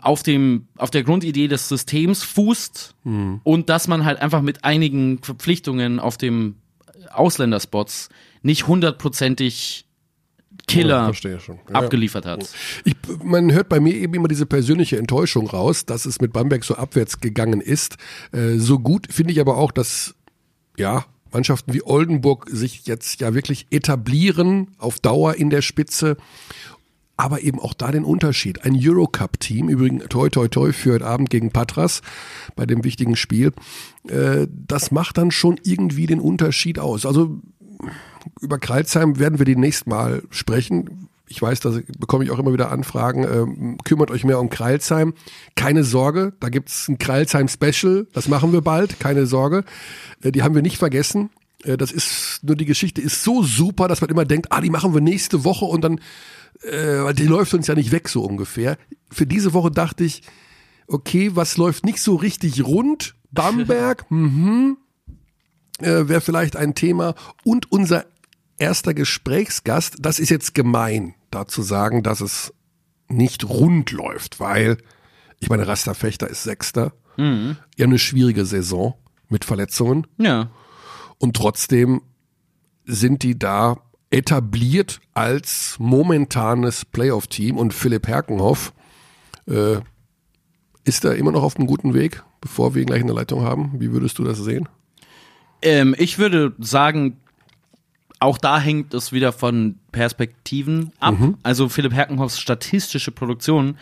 auf dem auf der Grundidee des Systems fußt und dass man halt einfach mit einigen Verpflichtungen auf dem Ausländerspots nicht hundertprozentig Killer Ja. Ja. abgeliefert hat. Ich, man hört bei mir eben immer diese persönliche Enttäuschung raus, dass es mit Bamberg so abwärts gegangen ist. Äh, so gut finde ich aber auch, dass ja Mannschaften wie Oldenburg sich jetzt ja wirklich etablieren auf Dauer in der Spitze. Aber eben auch da den Unterschied. Ein Eurocup-Team, übrigens toi toi toi für heute Abend gegen Patras bei dem wichtigen Spiel, äh, das macht dann schon irgendwie den Unterschied aus. Also über Kreilsheim werden wir demnächst mal sprechen. Ich weiß, da bekomme ich auch immer wieder Anfragen. Ähm, kümmert euch mehr um Kreilsheim. Keine Sorge, da gibt's ein Kreilsheim-Special. Das machen wir bald, keine Sorge. Äh, die haben wir nicht vergessen. Äh, das ist nur die Geschichte ist so super, dass man immer denkt, ah, die machen wir nächste Woche und dann, äh, weil die läuft uns ja nicht weg so ungefähr. Für diese Woche dachte ich, okay, was läuft nicht so richtig rund? Bamberg, mhm äh, wäre vielleicht ein Thema. Und unser erster Gesprächsgast, das ist jetzt gemein, da zu sagen, dass es nicht rund läuft, weil ich meine, Rasterfechter ist Sechster. Mhm. Ja, eine schwierige Saison mit Verletzungen. Ja. Und trotzdem sind die da etabliert als momentanes Playoff-Team. Und Philipp Herkenhoff äh, ist da immer noch auf einem guten Weg, bevor wir ihn gleich in der Leitung haben. Wie würdest du das sehen? Ähm, ich würde sagen, auch da hängt es wieder von Perspektiven ab. Also Philipp Herkenhoffs statistische Produktion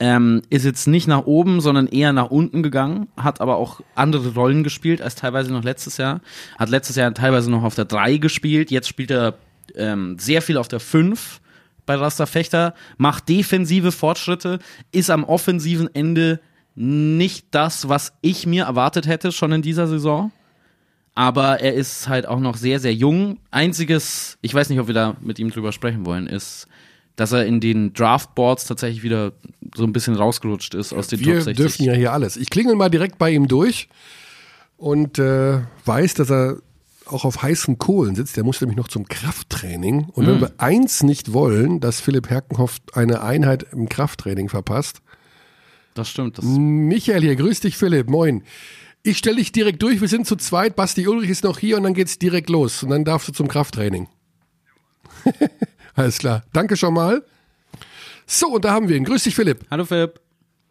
ähm, ist jetzt nicht nach oben, sondern eher nach unten gegangen, hat aber auch andere Rollen gespielt als teilweise noch letztes Jahr. Hat letztes Jahr teilweise noch auf der 3 gespielt, jetzt spielt er ähm, sehr viel auf der 5 bei Rasta Fechter, macht defensive Fortschritte, ist am offensiven Ende nicht das, was ich mir erwartet hätte schon in dieser Saison aber er ist halt auch noch sehr, sehr jung. Einziges, ich weiß nicht, ob wir da mit ihm drüber sprechen wollen, ist, dass er in den Draftboards tatsächlich wieder so ein bisschen rausgerutscht ist aus den Wir Top 60. dürfen ja hier alles. Ich klingel mal direkt bei ihm durch und äh, weiß, dass er auch auf heißen Kohlen sitzt. Der muss nämlich noch zum Krafttraining. Und Mhm. wenn wir eins nicht wollen, dass Philipp Herkenhoff eine Einheit im Krafttraining verpasst. Das stimmt. Das, Michael hier, grüß dich Philipp, moin. Ich stelle dich direkt durch, wir sind zu zweit, Basti Ulrich ist noch hier und dann geht's direkt los. Und dann darfst du zum Krafttraining. Alles klar. Danke schon mal. So, und da haben wir ihn. Grüß dich Philipp. Hallo Philipp.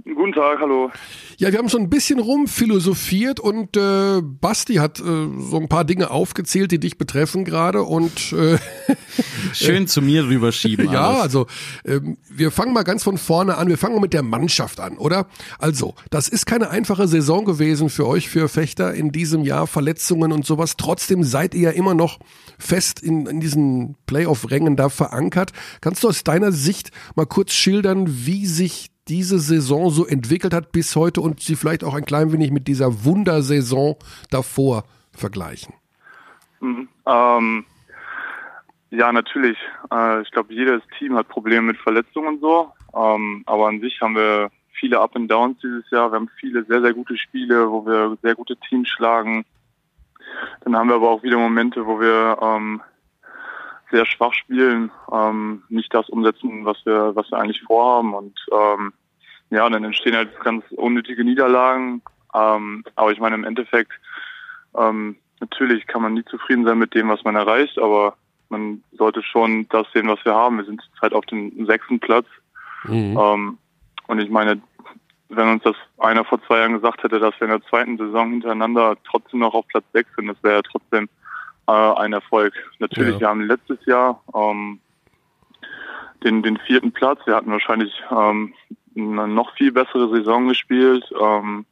Guten Tag, hallo. Ja, wir haben schon ein bisschen rumphilosophiert und äh, Basti hat äh, so ein paar Dinge aufgezählt, die dich betreffen gerade und äh, schön zu mir rüberschieben. ja, alles. also ähm, wir fangen mal ganz von vorne an. Wir fangen mal mit der Mannschaft an, oder? Also, das ist keine einfache Saison gewesen für euch, für Fechter in diesem Jahr, Verletzungen und sowas. Trotzdem seid ihr ja immer noch fest in, in diesen Playoff-Rängen da verankert. Kannst du aus deiner Sicht mal kurz schildern, wie sich diese Saison so entwickelt hat bis heute und sie vielleicht auch ein klein wenig mit dieser Wundersaison davor vergleichen? Mhm. Ähm, ja, natürlich. Äh, ich glaube, jedes Team hat Probleme mit Verletzungen und so. Ähm, aber an sich haben wir viele Up and Downs dieses Jahr. Wir haben viele sehr, sehr gute Spiele, wo wir sehr gute Teams schlagen. Dann haben wir aber auch wieder Momente, wo wir ähm, sehr schwach spielen, ähm, nicht das umsetzen, was wir, was wir eigentlich vorhaben. Und ähm, ja, dann entstehen halt ganz unnötige Niederlagen. Ähm, aber ich meine, im Endeffekt, ähm, natürlich kann man nie zufrieden sein mit dem, was man erreicht, aber man sollte schon das sehen, was wir haben. Wir sind zurzeit auf dem sechsten Platz. Mhm. Ähm, und ich meine, wenn uns das einer vor zwei Jahren gesagt hätte, dass wir in der zweiten Saison hintereinander trotzdem noch auf Platz sechs sind, das wäre ja trotzdem äh, ein Erfolg. Natürlich, ja. wir haben letztes Jahr ähm, den, den vierten Platz. Wir hatten wahrscheinlich ähm, eine noch viel bessere Saison gespielt. Ähm,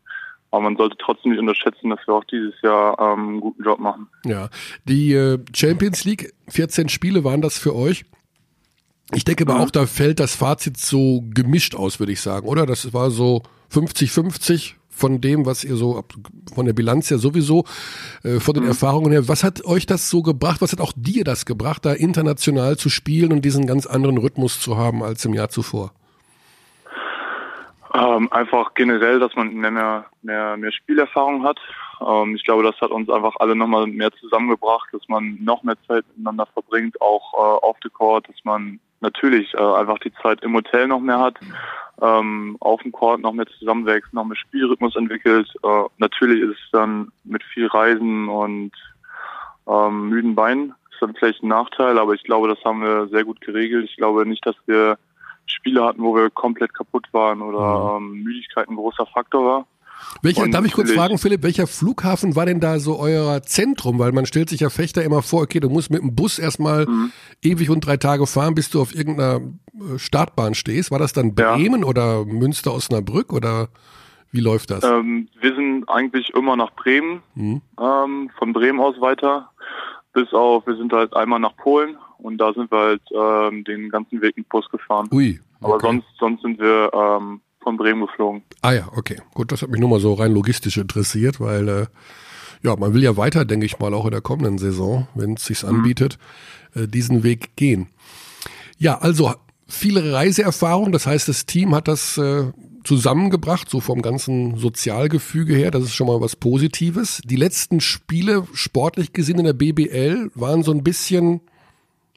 aber man sollte trotzdem nicht unterschätzen, dass wir auch dieses Jahr ähm, einen guten Job machen. Ja, die äh, Champions League, 14 Spiele waren das für euch. Ich denke aber auch, da fällt das Fazit so gemischt aus, würde ich sagen, oder? Das war so 50-50 von dem, was ihr so, von der Bilanz ja sowieso, äh, von den mhm. Erfahrungen her. Was hat euch das so gebracht? Was hat auch dir das gebracht, da international zu spielen und diesen ganz anderen Rhythmus zu haben als im Jahr zuvor? Ähm, einfach generell, dass man mehr, mehr, mehr Spielerfahrung hat. Ähm, ich glaube, das hat uns einfach alle nochmal mehr zusammengebracht, dass man noch mehr Zeit miteinander verbringt, auch äh, auf der Court, dass man natürlich äh, einfach die Zeit im Hotel noch mehr hat, ähm, auf dem Court noch mehr zusammenwächst, noch mehr Spielrhythmus entwickelt. Äh, natürlich ist es dann mit viel Reisen und ähm, müden Beinen ist dann vielleicht ein Nachteil, aber ich glaube, das haben wir sehr gut geregelt. Ich glaube nicht, dass wir Spiele hatten, wo wir komplett kaputt waren oder mhm. ähm, Müdigkeit ein großer Faktor war. Welcher, darf ich kurz fragen, Philipp, welcher Flughafen war denn da so euer Zentrum? Weil man stellt sich ja Fechter immer vor, okay, du musst mit dem Bus erstmal mhm. ewig und drei Tage fahren, bis du auf irgendeiner äh, Startbahn stehst. War das dann Bremen ja. oder Münster Osnabrück oder wie läuft das? Ähm, wir sind eigentlich immer nach Bremen, mhm. ähm, von Bremen aus weiter, bis auf, wir sind halt einmal nach Polen und da sind wir halt ähm, den ganzen Weg mit Bus gefahren. Ui. Okay. Aber sonst, sonst sind wir ähm, von Bremen geflogen. Ah ja, okay. Gut, das hat mich nur mal so rein logistisch interessiert, weil äh, ja, man will ja weiter, denke ich mal, auch in der kommenden Saison, wenn es sich mhm. anbietet, äh, diesen Weg gehen. Ja, also viele Reiseerfahrung, das heißt, das Team hat das äh, zusammengebracht, so vom ganzen Sozialgefüge her, das ist schon mal was Positives. Die letzten Spiele, sportlich gesehen in der BBL, waren so ein bisschen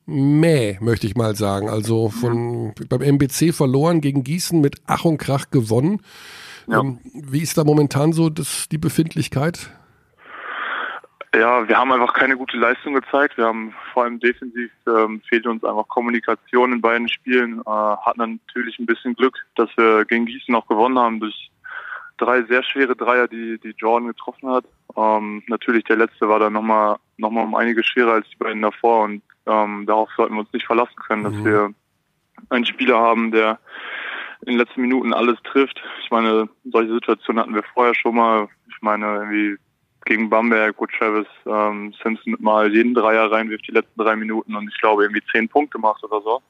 Mäh, möchte ich mal sagen. Also von beim MBC verloren gegen Gießen mit Ach und Krach gewonnen. Ja. Ähm, wie ist da momentan so das, die Befindlichkeit? Ja, wir haben einfach keine gute Leistung gezeigt. Wir haben vor allem defensiv ähm, fehlt uns einfach Kommunikation in beiden Spielen. Äh, hatten natürlich ein bisschen Glück, dass wir gegen Gießen auch gewonnen haben durch drei sehr schwere Dreier, die, die Jordan getroffen hat. Ähm, natürlich der letzte war dann nochmal noch mal um einige schwerer als die beiden davor und ähm, darauf sollten wir uns nicht verlassen können, dass mhm. wir einen Spieler haben, der in den letzten Minuten alles trifft. Ich meine, solche Situationen hatten wir vorher schon mal. Ich meine, irgendwie gegen Bamberg, wo Travis ähm, Simpson mal jeden Dreier reinwirft, die letzten drei Minuten und ich glaube irgendwie zehn Punkte macht oder so.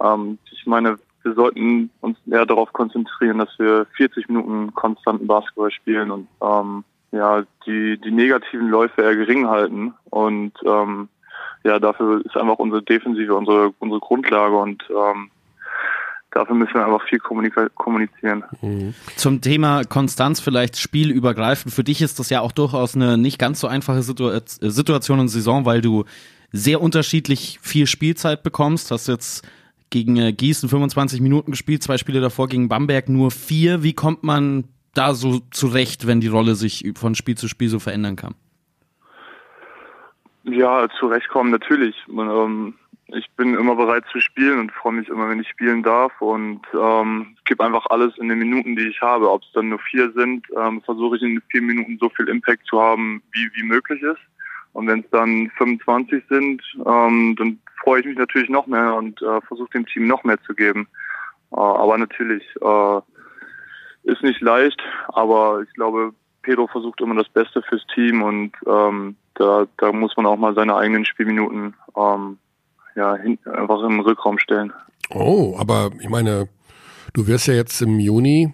Ähm, ich meine, wir sollten uns eher darauf konzentrieren, dass wir 40 Minuten konstanten Basketball spielen und ähm, ja die die negativen Läufe eher gering halten und ähm, ja dafür ist einfach unsere Defensive unsere unsere Grundlage und ähm, dafür müssen wir einfach viel kommunizieren. Mhm. Zum Thema Konstanz vielleicht spielübergreifend. Für dich ist das ja auch durchaus eine nicht ganz so einfache Situation und Saison, weil du sehr unterschiedlich viel Spielzeit bekommst. Hast jetzt gegen äh, Gießen 25 Minuten gespielt, zwei Spiele davor gegen Bamberg nur vier. Wie kommt man da so zurecht, wenn die Rolle sich von Spiel zu Spiel so verändern kann? Ja, zurechtkommen natürlich. Man, ähm, ich bin immer bereit zu spielen und freue mich immer, wenn ich spielen darf und ähm, gebe einfach alles in den Minuten, die ich habe. Ob es dann nur vier sind, ähm, versuche ich in vier Minuten so viel Impact zu haben, wie, wie möglich ist. Und wenn es dann 25 sind, ähm, dann freue ich mich natürlich noch mehr und äh, versuche dem Team noch mehr zu geben. Äh, aber natürlich äh, ist nicht leicht, aber ich glaube, Pedro versucht immer das Beste fürs Team und ähm, da, da muss man auch mal seine eigenen Spielminuten ähm, ja, hin, einfach im Rückraum stellen. Oh, aber ich meine, du wirst ja jetzt im Juni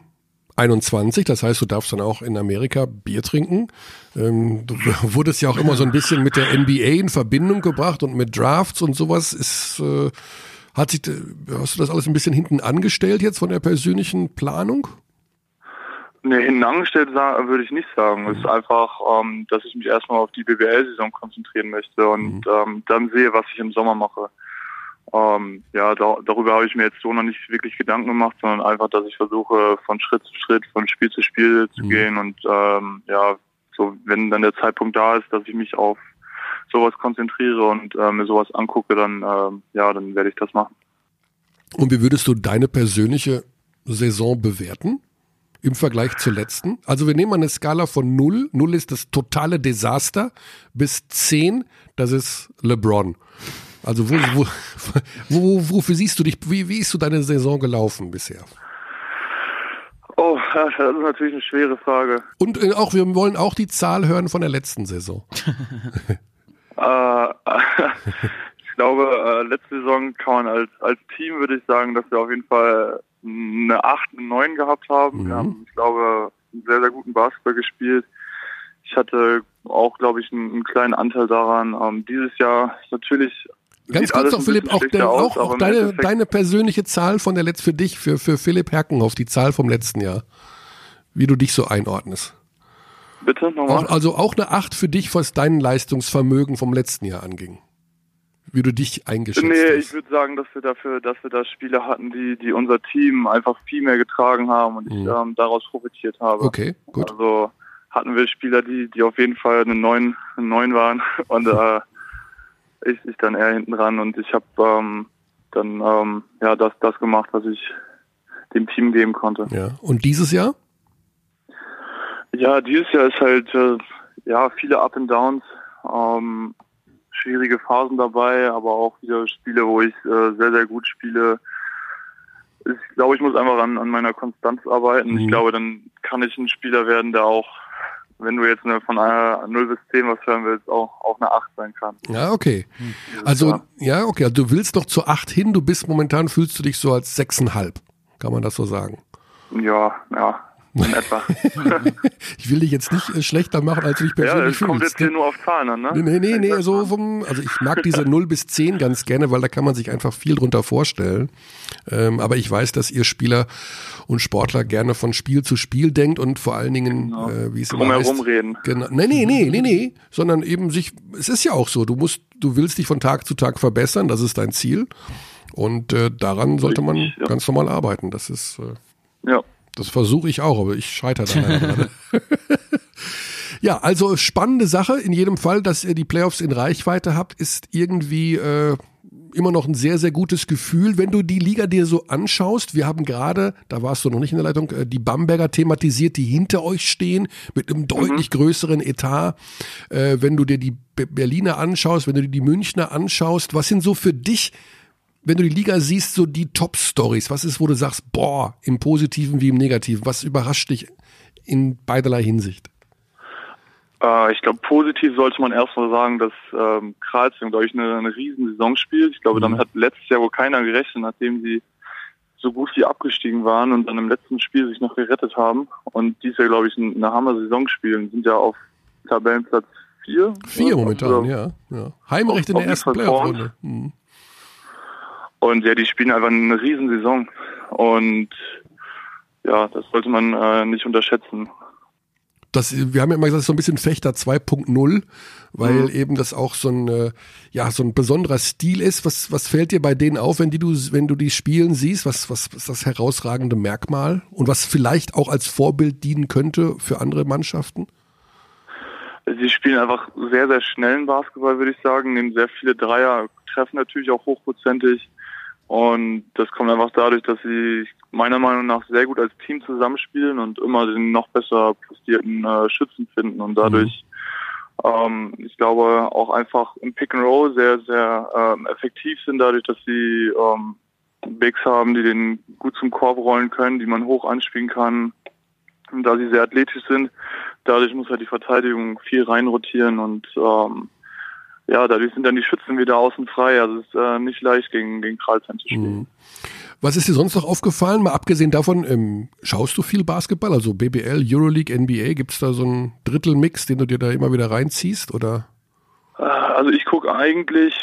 21, das heißt, du darfst dann auch in Amerika Bier trinken. Ähm, du wurdest ja auch immer so ein bisschen mit der NBA in Verbindung gebracht und mit Drafts und sowas. Ist, äh, hat sich, hast du das alles ein bisschen hinten angestellt jetzt von der persönlichen Planung? Nee, hinten angestellt würde ich nicht sagen. Es ist einfach, ähm, dass ich mich erstmal auf die BWL-Saison konzentrieren möchte und mhm. ähm, dann sehe, was ich im Sommer mache. Ähm, ja, da, darüber habe ich mir jetzt so noch nicht wirklich Gedanken gemacht, sondern einfach, dass ich versuche, von Schritt zu Schritt, von Spiel zu Spiel zu mhm. gehen und ähm, ja, so wenn dann der Zeitpunkt da ist, dass ich mich auf sowas konzentriere und äh, mir sowas angucke, dann ähm, ja, dann werde ich das machen. Und wie würdest du deine persönliche Saison bewerten? Im Vergleich zur letzten. Also wir nehmen eine Skala von 0. 0 ist das totale Desaster bis 10, das ist LeBron. Also wo, wo, wo, wofür siehst du dich, wie, wie ist so deine Saison gelaufen bisher? Oh, das ist natürlich eine schwere Frage. Und äh, auch, wir wollen auch die Zahl hören von der letzten Saison. äh, ich glaube, äh, letzte Saison kann man als, als Team, würde ich sagen, dass wir auf jeden Fall eine 8, eine 9 gehabt haben. Mhm. Wir haben, ich glaube, einen sehr, sehr guten Basketball gespielt. Ich hatte auch, glaube ich, einen, einen kleinen Anteil daran. Ähm, dieses Jahr ist natürlich Ganz kurz noch, Philipp, auch, der, aus, auch, auch deine, deine persönliche Zahl von der letzten, für dich, für, für Philipp Herkenhoff, die Zahl vom letzten Jahr. Wie du dich so einordnest. Bitte nochmal. Also auch eine 8 für dich, was dein Leistungsvermögen vom letzten Jahr anging wie du dich eingeschätzt nee, hast. Nee, ich würde sagen, dass wir dafür, dass wir da Spiele hatten, die, die unser Team einfach viel mehr getragen haben und ich mhm. ähm, daraus profitiert habe. Okay, gut. Also hatten wir Spieler, die, die auf jeden Fall eine neun, eine neun waren und äh, ich, ich dann eher hinten dran und ich habe ähm, dann ähm, ja das, das gemacht, was ich dem Team geben konnte. Ja. Und dieses Jahr? Ja, dieses Jahr ist halt äh, ja viele Up and Downs. Ähm, schwierige Phasen dabei, aber auch wieder Spiele, wo ich äh, sehr, sehr gut spiele. Ich glaube, ich muss einfach an, an meiner Konstanz arbeiten. Mhm. Ich glaube, dann kann ich ein Spieler werden, der auch, wenn du jetzt eine, von einer 0 bis 10 was hören willst, auch, auch eine 8 sein kann. Ja, okay. Mhm. Also, ja, okay. Also du willst doch zur 8 hin, du bist momentan, fühlst du dich so als 6,5. Kann man das so sagen? Ja, ja, in etwa. ich will dich jetzt nicht äh, schlechter machen, als du dich persönlich fühlst. Ja, es kommt jetzt hier nur auf Zahlen an, ne? Nee, nee, nee, so vom, also ich mag diese 0 bis 10 ganz gerne, weil da kann man sich einfach viel drunter vorstellen. Ähm, aber ich weiß, dass ihr Spieler und Sportler gerne von Spiel zu Spiel denkt und vor allen Dingen, genau. äh, wie es immer heißt. reden. Genau. Nee, nee, nee, nee, nee, sondern eben sich, es ist ja auch so, du musst, du willst dich von Tag zu Tag verbessern, das ist dein Ziel. Und äh, daran sollte man ja. ganz normal arbeiten. Das ist äh, ja. Das versuche ich auch, aber ich scheitere da ja, also spannende Sache. In jedem Fall, dass ihr die Playoffs in Reichweite habt, ist irgendwie äh, immer noch ein sehr, sehr gutes Gefühl. Wenn du die Liga dir so anschaust, wir haben gerade, da warst du noch nicht in der Leitung, äh, die Bamberger thematisiert, die hinter euch stehen, mit einem deutlich mhm. größeren Etat. Äh, wenn du dir die Berliner anschaust, wenn du dir die Münchner anschaust, was sind so für dich wenn du die Liga siehst, so die Top-Stories, was ist, wo du sagst, boah, im Positiven wie im Negativen, was überrascht dich in beiderlei Hinsicht? Äh, ich glaube, positiv sollte man erstmal sagen, dass ähm, Kroatien, glaube ich, eine, eine riesen Saison spielt. Ich glaube, mhm. damit hat letztes Jahr wohl keiner gerechnet, nachdem sie so gut wie abgestiegen waren und dann im letzten Spiel sich noch gerettet haben. Und dies Jahr, glaube ich, eine Hammer-Saison spielen, sind ja auf Tabellenplatz 4. Vier momentan, ja, ja. Heimrecht in der ersten Playoff-Runde. Mhm. Und ja, die spielen einfach eine Riesensaison. Und ja, das sollte man äh, nicht unterschätzen. Das, wir haben ja immer gesagt, so ein bisschen Fechter 2.0, weil mhm. eben das auch so ein, äh, ja, so ein besonderer Stil ist. Was, was fällt dir bei denen auf, wenn die du, wenn du die spielen siehst? Was, was ist das herausragende Merkmal? Und was vielleicht auch als Vorbild dienen könnte für andere Mannschaften? Sie spielen einfach sehr, sehr schnellen Basketball, würde ich sagen, nehmen sehr viele Dreier, treffen natürlich auch hochprozentig. Und das kommt einfach dadurch, dass sie meiner Meinung nach sehr gut als Team zusammenspielen und immer den noch besser postierten äh, Schützen finden und dadurch, mhm. ähm, ich glaube, auch einfach im Pick and Roll sehr, sehr ähm, effektiv sind, dadurch, dass sie ähm, Bigs haben, die den gut zum Korb rollen können, die man hoch anspielen kann. Und da sie sehr athletisch sind, dadurch muss halt die Verteidigung viel reinrotieren und ähm, ja, dadurch sind dann die Schützen wieder außen frei. Also es ist äh, nicht leicht gegen, gegen Karlsheim zu spielen. Mhm. Was ist dir sonst noch aufgefallen? Mal abgesehen davon, ähm, schaust du viel Basketball? Also BBL, Euroleague, NBA? Gibt es da so einen Drittelmix, den du dir da immer wieder reinziehst? Oder? Äh, also ich gucke eigentlich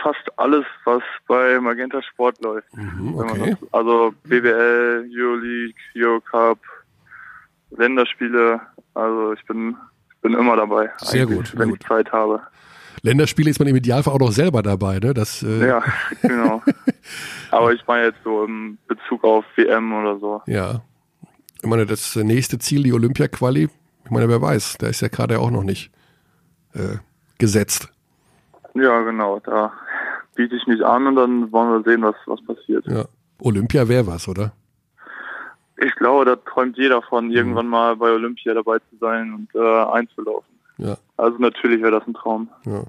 fast alles, was bei Magenta Sport läuft. Mhm, okay. also BBL, Euroleague, Eurocup, Länderspiele. Also ich bin, bin immer dabei. Sehr gut. Wenn gut. ich Zeit habe. Länderspiele ist man im Idealfall auch noch selber dabei, ne? Das, äh ja, genau. Aber ich meine jetzt so im Bezug auf WM oder so. Ja. Ich meine, das nächste Ziel, die Olympia-Quali, ich meine, wer weiß, da ist ja gerade auch noch nicht äh, gesetzt. Ja, genau. Da biete ich mich an und dann wollen wir sehen, was, was passiert. Ja. Olympia wäre was, oder? Ich glaube, da träumt jeder von, irgendwann mhm. mal bei Olympia dabei zu sein und äh, einzulaufen. Ja. Also natürlich wäre das ein Traum. Ja.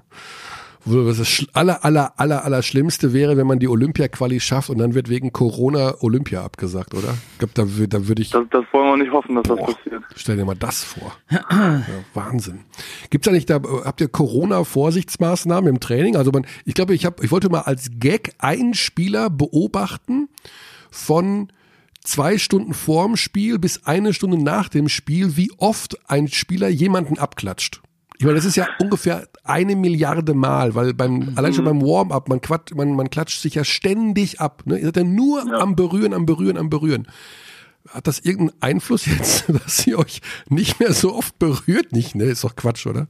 Was das aller, aller, aller, aller Schlimmste wäre, wenn man die Olympia-Quali schafft und dann wird wegen Corona Olympia abgesagt, oder? Ich glaube, da, da würde ich. Das, das, wollen wir nicht hoffen, dass boah, das passiert. Stell dir mal das vor. ja, Wahnsinn. Gibt's da nicht da, habt ihr Corona-Vorsichtsmaßnahmen im Training? Also man, ich glaube, ich habe, ich wollte mal als Gag einen Spieler beobachten von zwei Stunden vorm Spiel bis eine Stunde nach dem Spiel, wie oft ein Spieler jemanden abklatscht. Ich meine, das ist ja ungefähr eine Milliarde Mal, weil beim, allein schon mhm. beim Warm-up, man, man, man klatscht sich ja ständig ab. Ne? Ihr seid ja nur ja. am Berühren, am Berühren, am Berühren. Hat das irgendeinen Einfluss jetzt, dass ihr euch nicht mehr so oft berührt? Nicht, ne? Ist doch Quatsch, oder?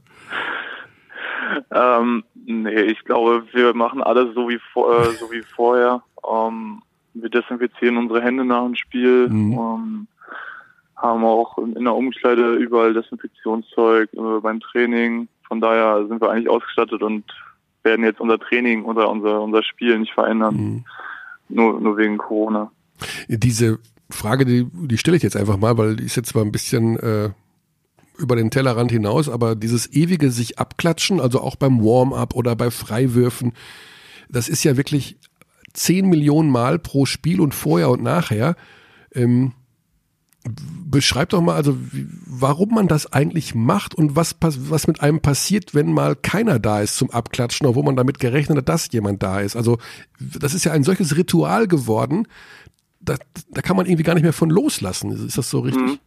Ähm, nee, ich glaube, wir machen alles so wie, vor, äh, so wie vorher. Ähm, wir desinfizieren unsere Hände nach dem Spiel, mhm. ähm, haben auch in der Umkleide überall Desinfektionszeug äh, beim Training. Von daher sind wir eigentlich ausgestattet und werden jetzt unser Training oder unser, unser Spiel nicht verändern. Mhm. Nur, nur wegen Corona. Diese Frage, die, die stelle ich jetzt einfach mal, weil die ist jetzt zwar ein bisschen äh, über den Tellerrand hinaus, aber dieses ewige sich abklatschen, also auch beim Warm-up oder bei Freiwürfen, das ist ja wirklich 10 Millionen Mal pro Spiel und vorher und nachher. Ähm, beschreib doch mal, also wie, warum man das eigentlich macht und was, was mit einem passiert, wenn mal keiner da ist zum Abklatschen, obwohl man damit gerechnet hat, dass jemand da ist. Also das ist ja ein solches Ritual geworden, da, da kann man irgendwie gar nicht mehr von loslassen. Ist das so richtig? Mhm.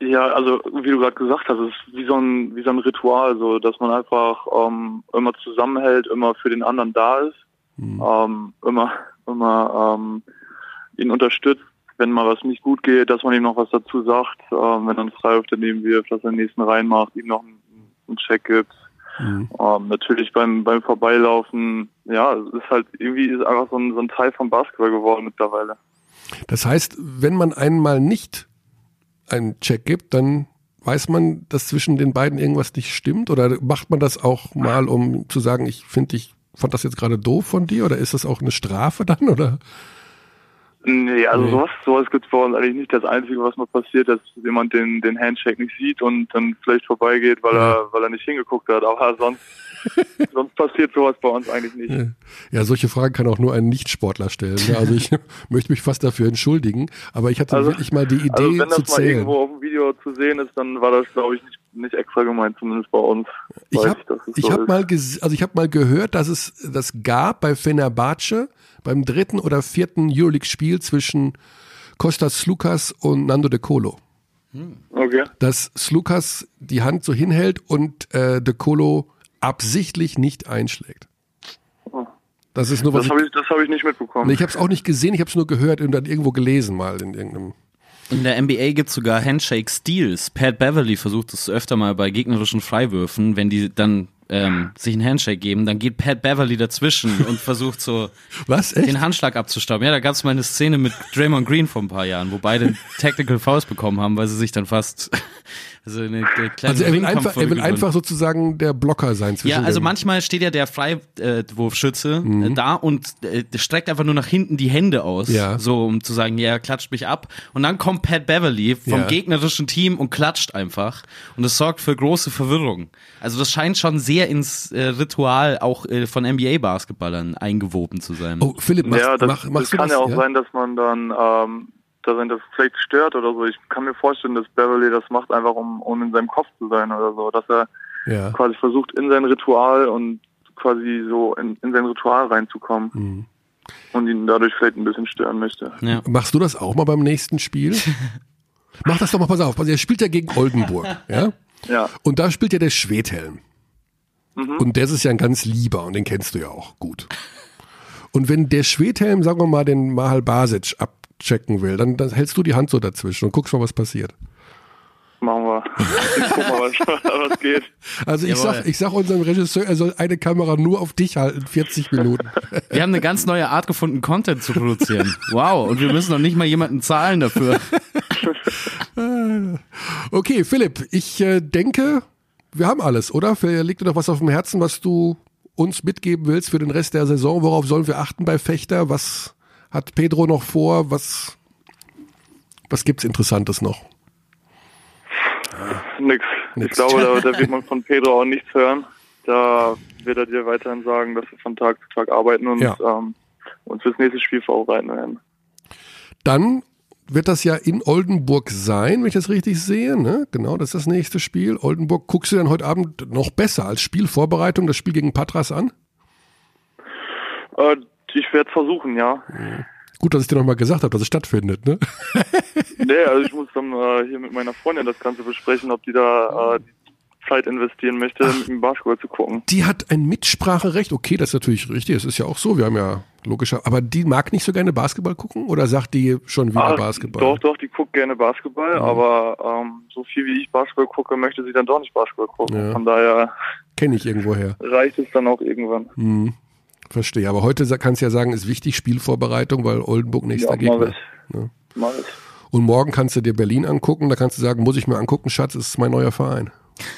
Ja, also wie du gerade gesagt hast, es ist wie so ein wie so ein Ritual, so dass man einfach ähm, immer zusammenhält, immer für den anderen da ist mhm. ähm, immer, immer ähm, ihn unterstützt, wenn mal was nicht gut geht, dass man ihm noch was dazu sagt, ähm, wenn er einen Freiwurf daneben wirft, dass er den nächsten reinmacht, ihm noch einen, einen Check gibt. Mhm. Ähm, natürlich beim, beim Vorbeilaufen, ja, es ist halt irgendwie ist einfach so ein, so ein Teil vom Basketball geworden mittlerweile. Das heißt, wenn man einmal nicht einen Check gibt, dann weiß man, dass zwischen den beiden irgendwas nicht stimmt? Oder macht man das auch mal, um zu sagen, ich finde dich fand das jetzt gerade doof von dir oder ist das auch eine Strafe dann oder? Nee, also nee. sowas, sowas gibt es bei uns eigentlich nicht. Das Einzige, was mal passiert, dass jemand den, den Handshake nicht sieht und dann vielleicht vorbeigeht, weil ja. er, weil er nicht hingeguckt hat. Aber sonst, sonst passiert sowas bei uns eigentlich nicht. Ja, solche Fragen kann auch nur ein Nichtsportler stellen. Ne? Also ich möchte mich fast dafür entschuldigen, aber ich hatte also, wirklich mal die Idee also wenn das zu zählen. mal irgendwo auf dem Video zu sehen ist, dann war das, glaube ich, nicht, nicht extra gemeint, zumindest bei uns. Ich habe ich, so hab mal, also ich habe mal gehört, dass es das gab bei Fenerbahce beim dritten oder vierten Euroleague-Spiel zwischen Kostas Slukas und Nando De Colo. Okay. Dass Slukas die Hand so hinhält und äh, De Colo absichtlich nicht einschlägt. Oh. Das ist nur was. Das habe ich, hab ich nicht mitbekommen. Ich habe es auch nicht gesehen, ich habe es nur gehört und dann irgendwo gelesen mal in irgendeinem. In der NBA gibt es sogar Handshake Steals. Pat Beverly versucht es öfter mal bei gegnerischen Freiwürfen, wenn die dann ähm, sich einen Handshake geben, dann geht Pat Beverly dazwischen und versucht so Was? Den Handschlag abzustauben. Ja, da gab es mal eine Szene mit Draymond Green vor ein paar Jahren, wo beide Technical Fouls bekommen haben, weil sie sich dann fast also eine, eine kleine Also er will, einfach, er will einfach sozusagen der Blocker sein zwischen ja, also manchmal steht ja der Freiwurfschütze äh, da und äh, streckt einfach nur nach hinten die Hände aus, Ja. so um zu sagen, ja, klatscht mich ab. Und dann kommt Pat Beverly vom Ja. gegnerischen Team und klatscht einfach. Und das sorgt für große Verwirrung. Also das scheint schon sehr ins äh, Ritual auch äh, von NBA-Basketballern eingewoben zu sein. Oh, Philipp, machst, ja, das, mach, machst das du kann das? ja auch sein, dass man dann, ähm, dass ihn das vielleicht stört oder so. Ich kann mir vorstellen, dass Beverly das macht, einfach um, um in seinem Kopf zu sein oder so. Dass er Ja. quasi versucht, in sein Ritual und quasi so in, in sein Ritual reinzukommen Mhm. und ihn dadurch vielleicht ein bisschen stören möchte. Ja. Machst du das auch mal beim nächsten Spiel? Mach das doch mal, pass auf. Also er spielt ja gegen Oldenburg, ja? Ja, Und da spielt ja der Schwedhelm. Mhm. Und der ist ja ein ganz lieber und den kennst du ja auch gut. Und wenn der Schwedhelm, sagen wir mal, den Mahal Basic abchecken will, dann, dann hältst du die Hand so dazwischen und guckst mal, was passiert. machen wir. Ich guck mal, was, was geht. Also ich Jawohl. sag, ich sag unserem Regisseur, er soll eine Kamera nur auf dich halten, 40 Minuten. Wir haben eine ganz neue Art gefunden, Content zu produzieren. Wow, und wir müssen noch nicht mal jemanden zahlen dafür. Okay, Philipp, ich äh, denke, wir haben alles, oder? Vielleicht Liegt dir noch was auf dem Herzen, was du uns mitgeben willst für den Rest der Saison? Worauf sollen wir achten bei Fechter? Was hat Pedro noch vor? Was, was gibt's Interessantes noch? Nix. Nix. Ich glaube, da, da wird man von Pedro auch nichts hören. Da wird er dir weiterhin sagen, dass wir von Tag zu Tag arbeiten und Ja. ähm, uns fürs nächste Spiel vorbereiten werden. Dann wird das ja in Oldenburg sein, wenn ich das richtig sehe. Ne? Genau, das ist das nächste Spiel. Oldenburg, guckst du dann heute Abend noch besser als Spielvorbereitung das Spiel gegen Patras an? Äh, ich werde versuchen, ja. Gut, dass ich dir nochmal gesagt habe, dass es stattfindet. Ne? Nee, also ich muss dann äh, hier mit meiner Freundin das Ganze besprechen, ob die da äh, Zeit investieren möchte, mit dem Basketball zu gucken. Die hat ein Mitspracherecht. Okay, das ist natürlich richtig. Es ist ja auch so. Wir haben ja logischer. Aber die mag nicht so gerne Basketball gucken oder sagt die schon wieder Ah, Basketball? Doch, doch, die guckt gerne Basketball, aber ähm, so viel wie ich Basketball gucke, möchte sie dann doch nicht Basketball gucken. Ja. Von daher Kenne ich irgendwoher. reicht es dann auch irgendwann. Hm, verstehe. Aber heute kannst du ja sagen, ist wichtig Spielvorbereitung, weil Oldenburg nächster Ja, Gegner. ich. Und morgen kannst du dir Berlin angucken. Da kannst du sagen, muss ich mir angucken, Schatz, ist mein neuer Verein.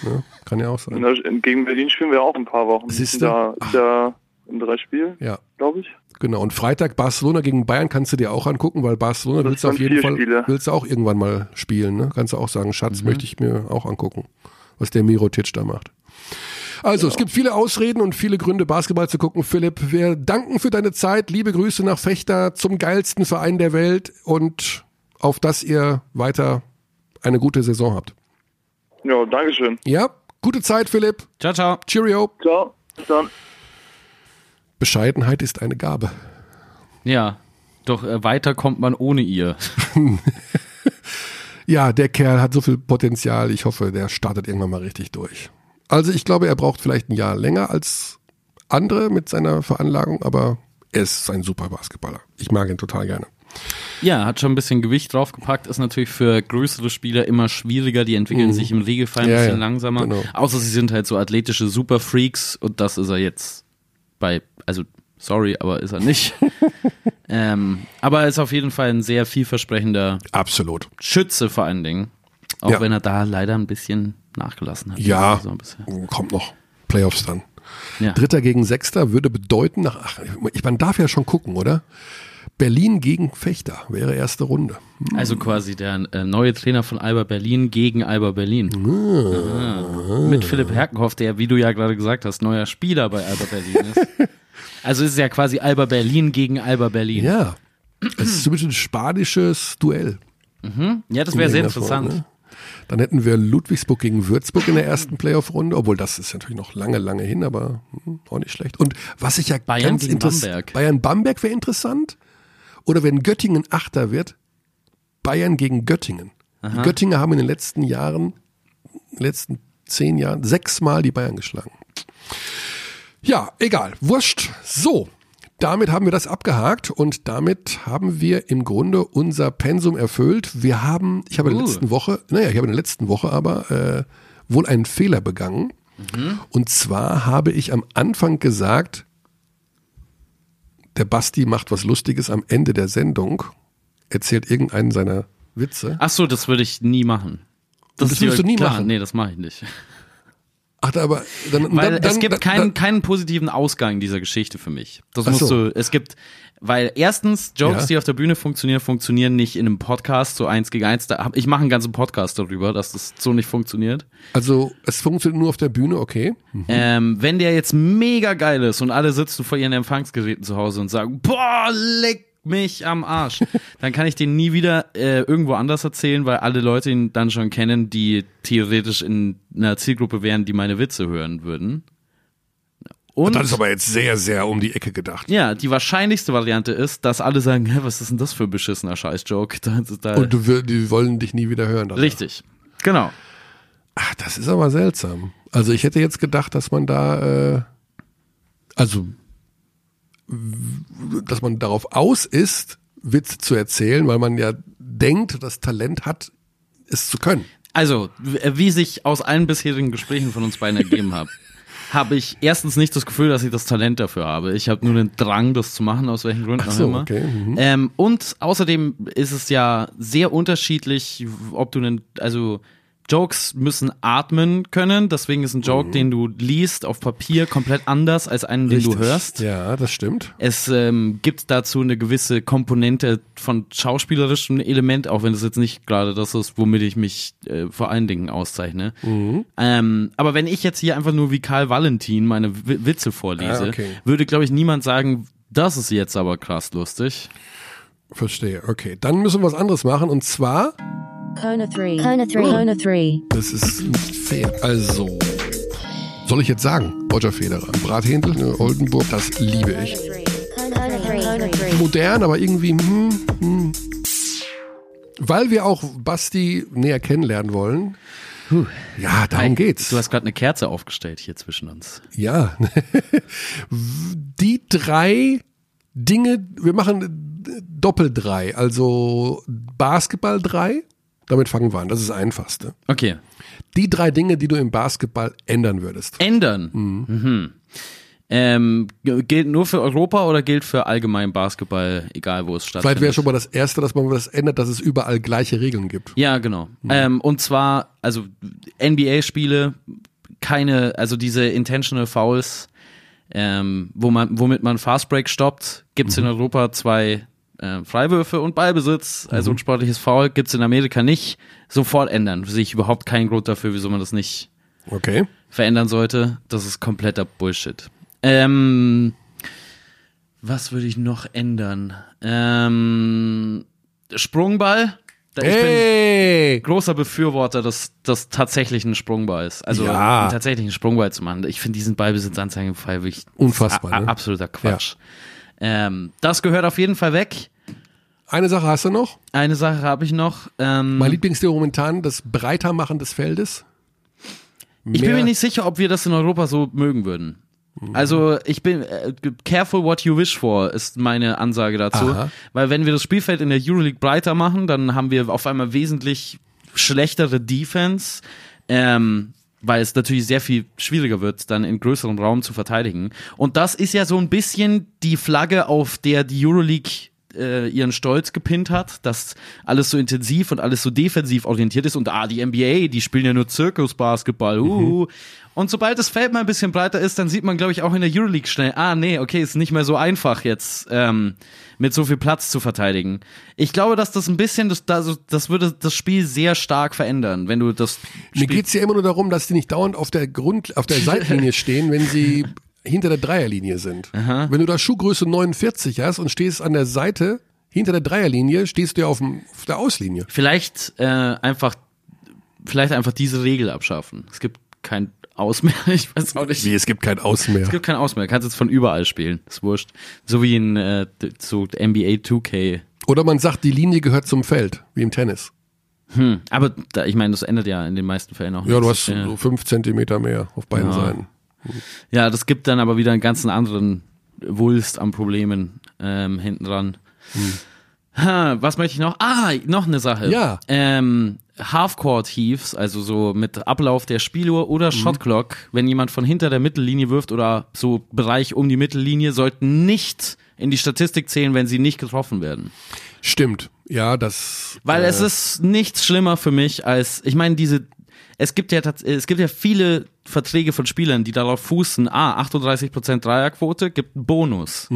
Ne? Kann ja auch sein. Gegen Berlin spielen wir auch in ein paar Wochen. Siehste? Da ist ja in drei Spielen, Ja, glaube ich. genau. Und Freitag Barcelona gegen Bayern kannst du dir auch angucken, weil Barcelona willst du auf jeden Fall Spiele. willst du auch irgendwann mal spielen. Ne? Kannst du auch sagen, Schatz, möchte ich mir auch angucken, was der Mirotic da macht. Also, es gibt viele Ausreden und viele Gründe, Basketball zu gucken. Philipp, wir danken für deine Zeit. Liebe Grüße nach Fechter zum geilsten Verein der Welt und auf dass ihr weiter eine gute Saison habt. Ja, Dankeschön. Ja, gute Zeit, Philipp. Ciao, ciao. Cheerio. Ciao. Bis dann. Bescheidenheit ist eine Gabe. Ja, doch äh, weiter kommt man ohne ihr. Ja, der Kerl hat so viel Potenzial. Ich hoffe, der startet irgendwann mal richtig durch. Also ich glaube, er braucht vielleicht ein Jahr länger als andere mit seiner Veranlagung, aber er ist ein super Basketballer. Ich mag ihn total gerne. Ja, hat schon ein bisschen Gewicht draufgepackt, ist natürlich für größere Spieler immer schwieriger, die entwickeln sich im Regelfall ein Mhm. Ja, bisschen ja, langsamer. genau. Außer sie sind halt so athletische Superfreaks und das ist er jetzt bei, also sorry, aber ist er nicht. ähm, aber er ist auf jeden Fall ein sehr vielversprechender Absolut. Schütze vor allen Dingen. Auch Ja. wenn er da leider ein bisschen nachgelassen hat. Ja, So ein bisschen. kommt noch. Playoffs dann. Ja. Dritter gegen Sechster würde bedeuten, nach, ach, ich, man darf ja schon gucken, oder? Berlin gegen Fechter wäre erste Runde. Also quasi der äh, neue Trainer von Alba Berlin gegen Alba Berlin. Ah. Mit Philipp Herkenhoff, der, wie du ja gerade gesagt hast, neuer Spieler bei Alba Berlin ist. Also ist es ja quasi Alba Berlin gegen Alba Berlin. Ja. Es ist so ein spanisches Duell. Ja, das wäre sehr interessant. ne? Dann hätten wir Ludwigsburg gegen Würzburg in der ersten Playoff-Runde, obwohl das ist natürlich noch lange, lange hin, aber hm, auch nicht schlecht. Und was ich ja Bayern ganz interessant, Bamberg. Bayern-Bamberg wäre interessant. Oder wenn Göttingen Achter wird, Bayern gegen Göttingen. Die Göttinger haben in den letzten Jahren, in den letzten zehn Jahren, sechsmal die Bayern geschlagen. Ja, egal, wurscht. So, damit haben wir das abgehakt und damit haben wir im Grunde unser Pensum erfüllt. Wir haben, ich habe in der letzten Woche, naja, ich habe in der letzten Woche aber äh, wohl einen Fehler begangen. Und zwar habe ich am Anfang gesagt, der Basti macht was Lustiges am Ende der Sendung, erzählt irgendeinen seiner Witze. Ach so, das würde ich nie machen. das ist würdest ja du nie klar. machen? Nee, das mache ich nicht. Ach, aber dann, Weil dann, dann, es gibt keinen, keinen positiven Ausgang dieser Geschichte für mich. Das musst so. du, es gibt, weil erstens, Jokes, Ja. die auf der Bühne funktionieren, funktionieren nicht in einem Podcast so eins gegen eins. Da ich mache einen ganzen Podcast darüber, dass das so nicht funktioniert. Also es funktioniert nur auf der Bühne, okay. Ähm, wenn der jetzt mega geil ist und alle sitzen vor ihren Empfangsgeräten zu Hause und sagen, boah, leck mich am Arsch, dann kann ich den nie wieder äh, irgendwo anders erzählen, weil alle Leute ihn dann schon kennen, die theoretisch in einer Zielgruppe wären, die meine Witze hören würden. Und Das ist aber jetzt sehr, sehr um die Ecke gedacht. ja, die wahrscheinlichste Variante ist, dass alle sagen, Hä, was ist denn das für ein beschissener Scheiß-Joke? Und du, die wollen dich nie wieder hören. danach. richtig. Genau. Ach, das ist aber seltsam. Also ich hätte jetzt gedacht, dass man da, äh, also, dass man darauf aus ist, Witze zu erzählen, weil man ja denkt, das Talent hat, es zu können. Also, wie sich aus allen bisherigen Gesprächen von uns beiden ergeben hat, habe ich erstens nicht das Gefühl, dass ich das Talent dafür habe. Ich habe nur den Drang, das zu machen, aus welchen Gründen Ach auch so, immer. okay, mhm. Ähm, und außerdem ist es ja sehr unterschiedlich, ob du einen, also Jokes müssen atmen können, deswegen ist ein Joke, Mhm. den du liest auf Papier komplett anders als einen, den du hörst. Ja, das stimmt. Es ähm, gibt dazu eine gewisse Komponente von schauspielerischem Element, auch wenn es jetzt nicht gerade das ist, womit ich mich äh, vor allen Dingen auszeichne. Mhm. Ähm, aber wenn ich jetzt hier einfach nur wie Karl Valentin meine W Witze vorlese, Ah, okay. würde, glaube ich, niemand sagen, das ist jetzt aber krass lustig. Verstehe. Okay, dann müssen wir was anderes machen und zwar, Kona 3. Kona 3. Kona 3. das ist nicht fair. Also, soll ich jetzt sagen, Roger Federer, Brathändel, ne, Oldenburg, das liebe ich. Kona 3. Kona 3. modern, aber irgendwie, hm, hm. weil wir auch Basti näher kennenlernen wollen. Ja, darum geht's. Du hast gerade eine Kerze aufgestellt hier zwischen uns. ja. Die drei Dinge, wir machen Doppel drei, also Basketball drei. Damit fangen wir an, das ist das Einfachste. Okay. Die drei Dinge, die du im Basketball ändern würdest. Ändern. Mhm. Ähm, g- gilt nur für Europa oder gilt für allgemein Basketball, egal wo es stattfindet? Vielleicht wäre schon mal das Erste, dass man das ändert, dass es überall gleiche Regeln gibt. Ja, genau. Ähm, und zwar, also NBA-Spiele, keine, also diese intentional Fouls, ähm, wo man, womit man Fastbreak stoppt, gibt's in Europa zwei äh, Freiwürfe und Ballbesitz, also unsportliches Foul, gibt's in Amerika nicht. Sofort ändern. Sehe ich überhaupt keinen Grund dafür, wieso man das nicht Okay. verändern sollte. Das ist kompletter Bullshit. Ähm, was würde ich noch ändern? Ähm, Sprungball. Ich bin Hey! großer Befürworter des, des tatsächlichen Sprungballs. Also Ja. einen tatsächlichen Sprungball zu machen. Ich finde diesen Ballbesitzanzeigenfall wirklich Unfassbar, ne? absoluter Quatsch. Ähm, das gehört auf jeden Fall weg. Eine Sache hast du noch? Eine Sache habe ich noch. Ähm, Mein Lieblingsthema momentan, das Breitermachen des Feldes. Ich bin Mehr- mir nicht sicher, ob wir das in Europa so mögen würden. Also ich bin äh, careful what you wish for ist meine Ansage dazu, Aha. weil wenn wir das Spielfeld in der Euroleague breiter machen, dann haben wir auf einmal wesentlich schlechtere Defense, ähm, weil es natürlich sehr viel schwieriger wird, dann in größerem Raum zu verteidigen. Und das ist ja so ein bisschen die Flagge, auf der die Euroleague äh, ihren Stolz gepinnt hat, dass alles so intensiv und alles so defensiv orientiert ist und ah, die NBA, die spielen ja nur Zirkusbasketball. Uh. Und sobald das Feld mal ein bisschen breiter ist, dann sieht man, glaube ich, auch in der Euroleague schnell, ah, nee, okay, ist nicht mehr so einfach jetzt ähm, mit so viel Platz zu verteidigen. Ich glaube, dass das ein bisschen, das, das, würde das Spiel sehr stark verändern, wenn du das Mir geht's ja immer nur darum, dass die nicht dauernd auf der Grund, auf der Seitenlinie stehen, wenn sie hinter der Dreierlinie sind. Wenn du da Schuhgröße 49 hast und stehst an der Seite hinter der Dreierlinie, stehst du ja auf, dem, auf der Auslinie. vielleicht äh, einfach, vielleicht einfach diese Regel abschaffen. Es gibt kein Aus mehr, ich weiß auch nicht. Wie, es gibt kein Aus mehr. Es gibt kein Aus mehr. Du kannst jetzt von überall spielen. Ist wurscht. So wie in äh, so NBA 2K. Oder man sagt, die Linie gehört zum Feld, wie im Tennis. Hm. Aber da, ich meine, das ändert ja in den meisten Fällen auch Ja, du hast so fünf Zentimeter mehr auf beiden Ja. Seiten. Ja, das gibt dann aber wieder einen ganzen anderen Wulst an Problemen ähm, hinten dran. Ha, was möchte ich noch? Ah, noch eine Sache. Ja. Ähm, Half-Court Heaves, also so mit Ablauf der Spieluhr oder Shotclock, wenn jemand von hinter der Mittellinie wirft oder so Bereich um die Mittellinie, sollten nicht in die Statistik zählen, wenn sie nicht getroffen werden. Stimmt. Ja, das. Weil äh, es ist nichts schlimmer für mich als, ich meine, diese, es gibt ja es gibt ja viele Verträge von Spielern, die darauf fußen, ah, 38% Dreierquote gibt einen Bonus.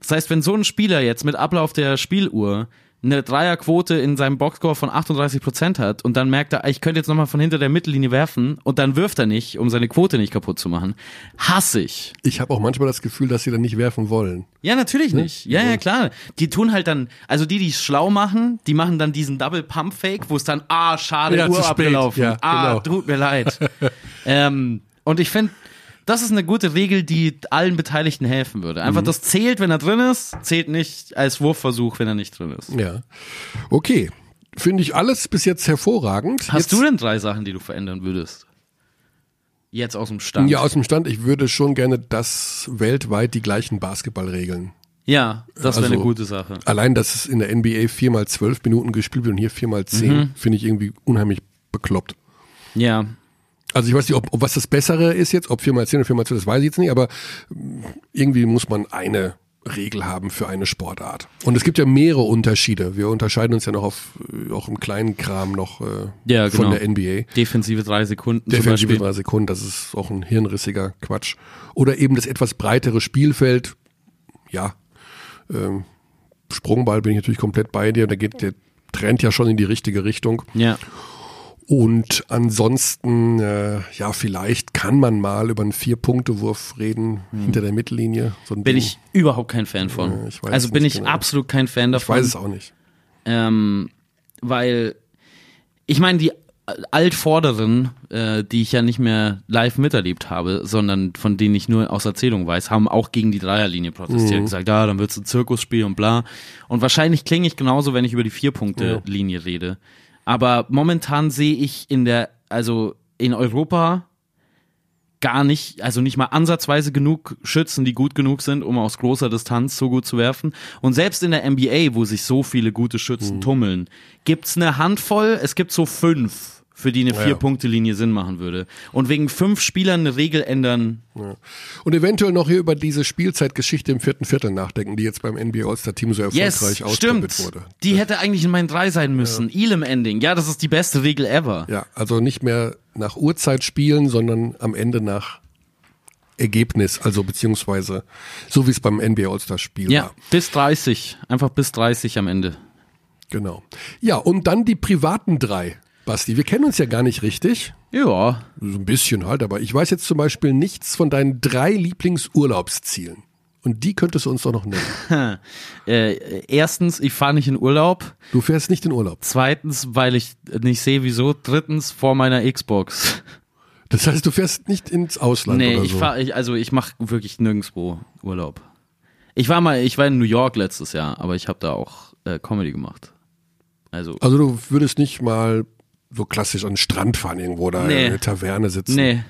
Das heißt, wenn so ein Spieler jetzt mit Ablauf der Spieluhr eine Dreierquote in seinem Boxscore von 38% hat und dann merkt er, ich könnte jetzt nochmal von hinter der Mittellinie werfen und dann wirft er nicht, um seine Quote nicht kaputt zu machen, hasse ich. Ich habe auch manchmal das Gefühl, dass sie dann nicht werfen wollen. Ja, natürlich nicht. Ja, ja, klar. Die tun halt dann, also die, die es schlau machen, die machen dann diesen Double Pump Fake, wo es dann, ah, schade, Ja, Uhr abgelaufen. Ja, ah, genau. tut mir leid. ähm, und ich finde, das ist eine gute Regel, die allen Beteiligten helfen würde. Mhm. Einfach, das zählt, wenn er drin ist, zählt nicht als Wurfversuch, wenn er nicht drin ist. Ja. Okay. Finde ich alles bis jetzt hervorragend. Hast jetzt, du denn drei Sachen, die du verändern würdest? Jetzt aus dem Stand. Ja, aus dem Stand, ich würde schon gerne, dass weltweit die gleichen Basketballregeln. Ja, das wäre Also- eine gute Sache. Allein, dass es in der NBA viermal zwölf Minuten gespielt wird und hier viermal zehn, Mhm. finde ich irgendwie unheimlich bekloppt. Ja. Also ich weiß nicht, ob, ob was das Bessere ist jetzt, ob 4x10 oder 4x12, das weiß ich jetzt nicht, aber mm, irgendwie muss man eine Regel haben für eine Sportart. Und es gibt ja mehrere Unterschiede. Wir unterscheiden uns ja noch auf, äh, auch im kleinen Kram noch äh, Ja, von genau. der NBA. Defensive drei Sekunden Defensive drei Sekunden, das ist auch ein hirnrissiger Quatsch. Oder eben das etwas breitere Spielfeld. Ja, ähm, Sprungball bin ich natürlich komplett bei dir. Der geht, der trennt ja schon in die richtige Richtung. Ja. Und ansonsten, äh, ja, vielleicht kann man mal über einen Vier-Punkte-Wurf reden hinter der Mittellinie. So Hm. Bin Ding. ich überhaupt kein Fan von. Ja, ich also es bin ich genau. absolut kein Fan Ich davon. weiß es auch nicht. Ähm, weil ich meine, die Altvorderen, äh, die ich ja nicht mehr live miterlebt habe, sondern von denen ich nur aus Erzählung weiß, haben auch gegen die Dreierlinie protestiert, gesagt, ja, dann wird's ein Zirkusspiel und bla. Und wahrscheinlich klinge ich genauso, wenn ich über die Vier-Punkte-Linie rede. Aber momentan sehe ich in der, also in Europa gar nicht, also nicht mal ansatzweise genug Schützen, die gut genug sind, um aus großer Distanz so gut zu werfen. Und selbst in der NBA, wo sich so viele gute Schützen Mhm. tummeln, gibt's eine Handvoll, es gibt so fünf, für die eine Ja. Vier-Punkte-Linie Sinn machen würde. Und wegen fünf Spielern eine Regel ändern, Ja. Und eventuell noch hier über diese Spielzeitgeschichte im vierten Viertel nachdenken, die jetzt beim NBA All-Star-Team so erfolgreich yes, stimmt. wurde. Die hätte eigentlich in meinen drei sein müssen. Elam Ending, ja, das ist die beste Regel ever. Ja, also nicht mehr nach Uhrzeit spielen, sondern am Ende nach Ergebnis, also beziehungsweise so wie es beim NBA All-Star-Spiel Ja, war. bis 30, einfach bis 30 am Ende. Genau. Ja, und dann die privaten drei. Basti, wir kennen uns ja gar nicht richtig. Ja, So ein bisschen halt, aber ich weiß jetzt zum Beispiel nichts von deinen drei Lieblingsurlaubszielen. Und die könntest du uns doch noch nennen. äh, erstens, ich fahre nicht in Urlaub. Du fährst nicht in Urlaub. Zweitens, weil ich nicht sehe, wieso. Drittens, vor meiner Xbox. Das heißt, du fährst nicht ins Ausland nee, oder ich so. fahr, ich, also ich mache wirklich nirgendwo Urlaub. Ich war mal, ich war in New York letztes Jahr, aber ich habe da auch äh, Comedy gemacht. Also, also du würdest nicht mal so klassisch an den Strand fahren irgendwo oder Nee. in eine Taverne sitzen. nee.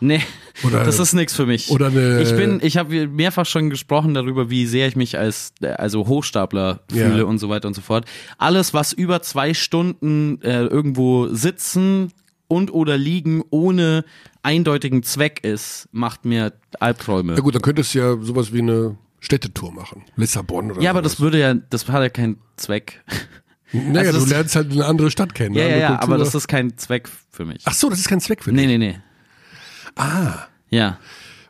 Nee, Oder- das ist nichts für mich. oder eine- ich bin, ich habe mehrfach schon gesprochen darüber, wie sehr ich mich als also Hochstapler Ja. fühle und so weiter und so fort. Alles, was über zwei Stunden äh, irgendwo sitzen und oder liegen ohne eindeutigen Zweck ist, macht mir Albträume. Ja gut, dann könntest du ja sowas wie eine Städtetour machen. Lissabon oder Ja, aber sowas. das würde ja, das hat ja keinen Zweck. Naja, also du lernst halt eine andere Stadt kennen. Ja, eine ja, ja, Kultur. aber das ist kein Zweck für mich. Ach so, das ist kein Zweck für dich. Nee, nee, nee. Ah, Ja.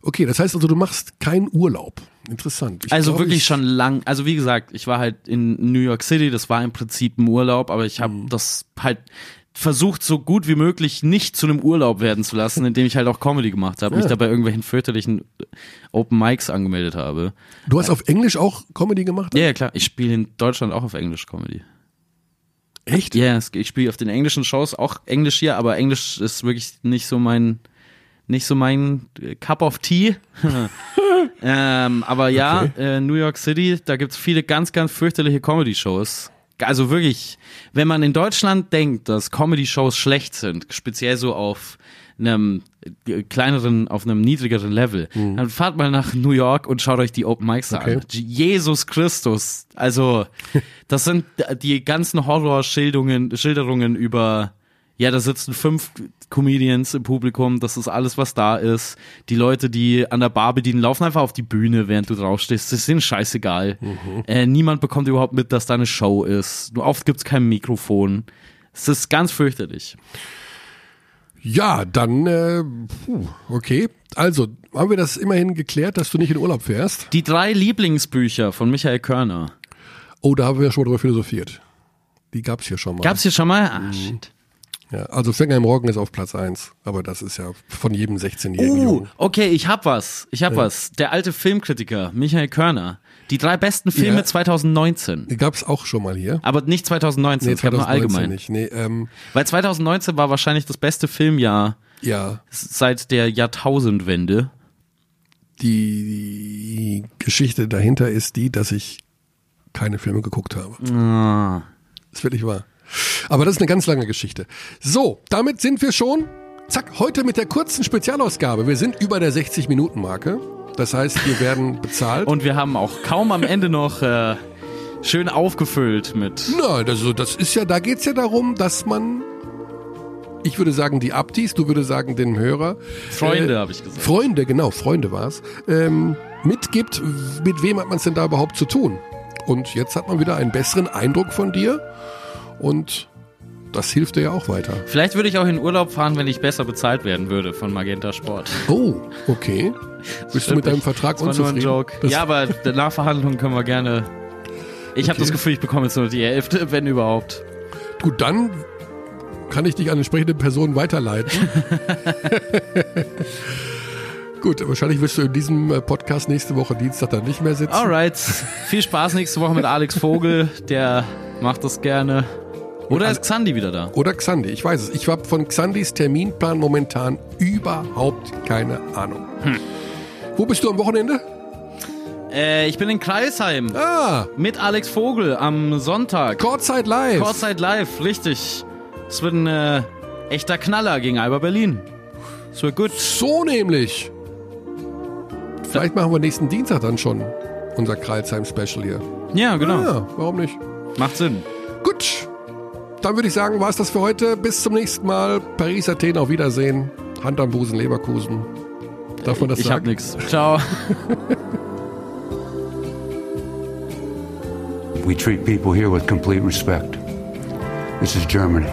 okay, das heißt also, du machst keinen Urlaub. Interessant. Ich Also glaub, wirklich ich, schon lang. Also wie gesagt, ich war halt in New York City, das war im Prinzip ein Urlaub, aber ich habe Mhm. das halt versucht, so gut wie möglich nicht zu einem Urlaub werden zu lassen, indem ich halt auch Comedy gemacht habe, mich Ja. da bei irgendwelchen fürchterlichen Open Mics angemeldet habe. Du hast auf Englisch auch Comedy gemacht? Ja, ja klar, ich spiele in Deutschland auch auf Englisch Comedy. Echt? Ja, es- ich spiele auf den englischen Shows auch Englisch hier, aber Englisch ist wirklich nicht so mein nicht so mein äh, Cup of Tea. ähm, aber ja, Okay. äh, New York City, da gibt's viele ganz, ganz fürchterliche Comedy-Shows. Also wirklich, wenn man in Deutschland denkt, dass Comedy-Shows schlecht sind, speziell so auf einem äh, kleineren, auf einem niedrigeren Level, dann fahrt mal nach New York und schaut euch die Open Mics Mhm. Okay. an. Jesus Christus. Also, das sind die ganzen Horrorschilderungen, Schilderungen über, ja, da sitzen fünf Comedians im Publikum, das ist alles, was da ist. Die Leute, die an der Bar bedienen, laufen einfach auf die Bühne, während du draufstehst. Das ist denen scheißegal. Äh, niemand bekommt überhaupt mit, dass da eine Show ist. Nur oft gibt's kein Mikrofon. Es ist ganz fürchterlich. Ja, dann, äh, puh, okay. Also, haben wir das immerhin geklärt, dass du nicht in Urlaub fährst? Die drei Lieblingsbücher von Michael Körner. Oh, da haben wir ja schon mal drüber philosophiert. Die gab's hier schon mal. Gab's hier schon mal? Ah, shit. Ja, also Fänger Roggen ist auf Platz eins, aber das ist ja von jedem 16-jährigen Uh, Jungen. okay, ich hab was. Ich hab was. Der alte Filmkritiker, Michael Körner. Die drei besten Filme Ja. 2019. Die gab's auch schon mal hier. Aber nicht 2019, Nee, es gab nur 2019 allgemein. nicht. Nee, ähm, Weil 2019 war wahrscheinlich das beste Filmjahr ja, seit der Jahrtausendwende. die Geschichte dahinter ist die, dass ich keine Filme geguckt habe. Ah. Ist wirklich wahr. Aber das ist eine ganz lange Geschichte. So, damit sind wir schon, zack, heute mit der kurzen Spezialausgabe. Wir sind über der 60-Minuten-Marke. Das heißt, wir werden bezahlt. Und wir haben auch kaum am Ende noch äh, schön aufgefüllt mit. Nein, also das ist ja, da geht's ja darum, dass man, ich würde sagen, die Abdis, du würde sagen, den Hörer. Freunde, äh, habe ich gesagt. Freunde, genau, Freunde war's. Ähm, mitgibt, mit wem hat man es denn da überhaupt zu tun? Und jetzt hat man wieder einen besseren Eindruck von dir. Und das hilft dir ja auch weiter. Vielleicht würde ich auch in Urlaub fahren, wenn ich besser bezahlt werden würde von Magenta Sport. Oh, okay. Bist du mit deinem Vertrag Das war nur ein unzufrieden? Joke. Das- ja, aber der Nachverhandlung können wir gerne. Ich habe Okay. das Gefühl, ich bekomme jetzt nur die Hälfte, wenn überhaupt. Gut, dann kann ich dich an entsprechende Personen weiterleiten. Gut, wahrscheinlich wirst du in diesem äh, Podcast nächste Woche Dienstag dann nicht mehr sitzen. Alright. Viel Spaß nächste Woche mit Alex Vogel. Der macht das gerne. Oder ist Xandi wieder da? Oder Xandi, ich weiß es. Ich habe von Xandis Terminplan momentan überhaupt keine Ahnung. Hm. Wo bist du am Wochenende? Äh, ich bin in Kreisheim Ah, mit Alex Vogel am Sonntag. Courtside Live. Kurzzeit live, richtig. Es wird ein äh, echter Knaller gegen Alba Berlin. Es wird gut. So nämlich. Vielleicht machen wir nächsten Dienstag dann schon unser Kreilsheim-Special hier. Ja, genau. Ja, warum nicht? Macht Sinn. Gut, dann würde ich sagen, war es das für heute. Bis zum nächsten Mal. Paris, Athen, auf Wiedersehen. Hand am Busen, Leverkusen. Darf man das Ich hab sagen? nix. Ciao. We treat people here with complete respect. This is Germany.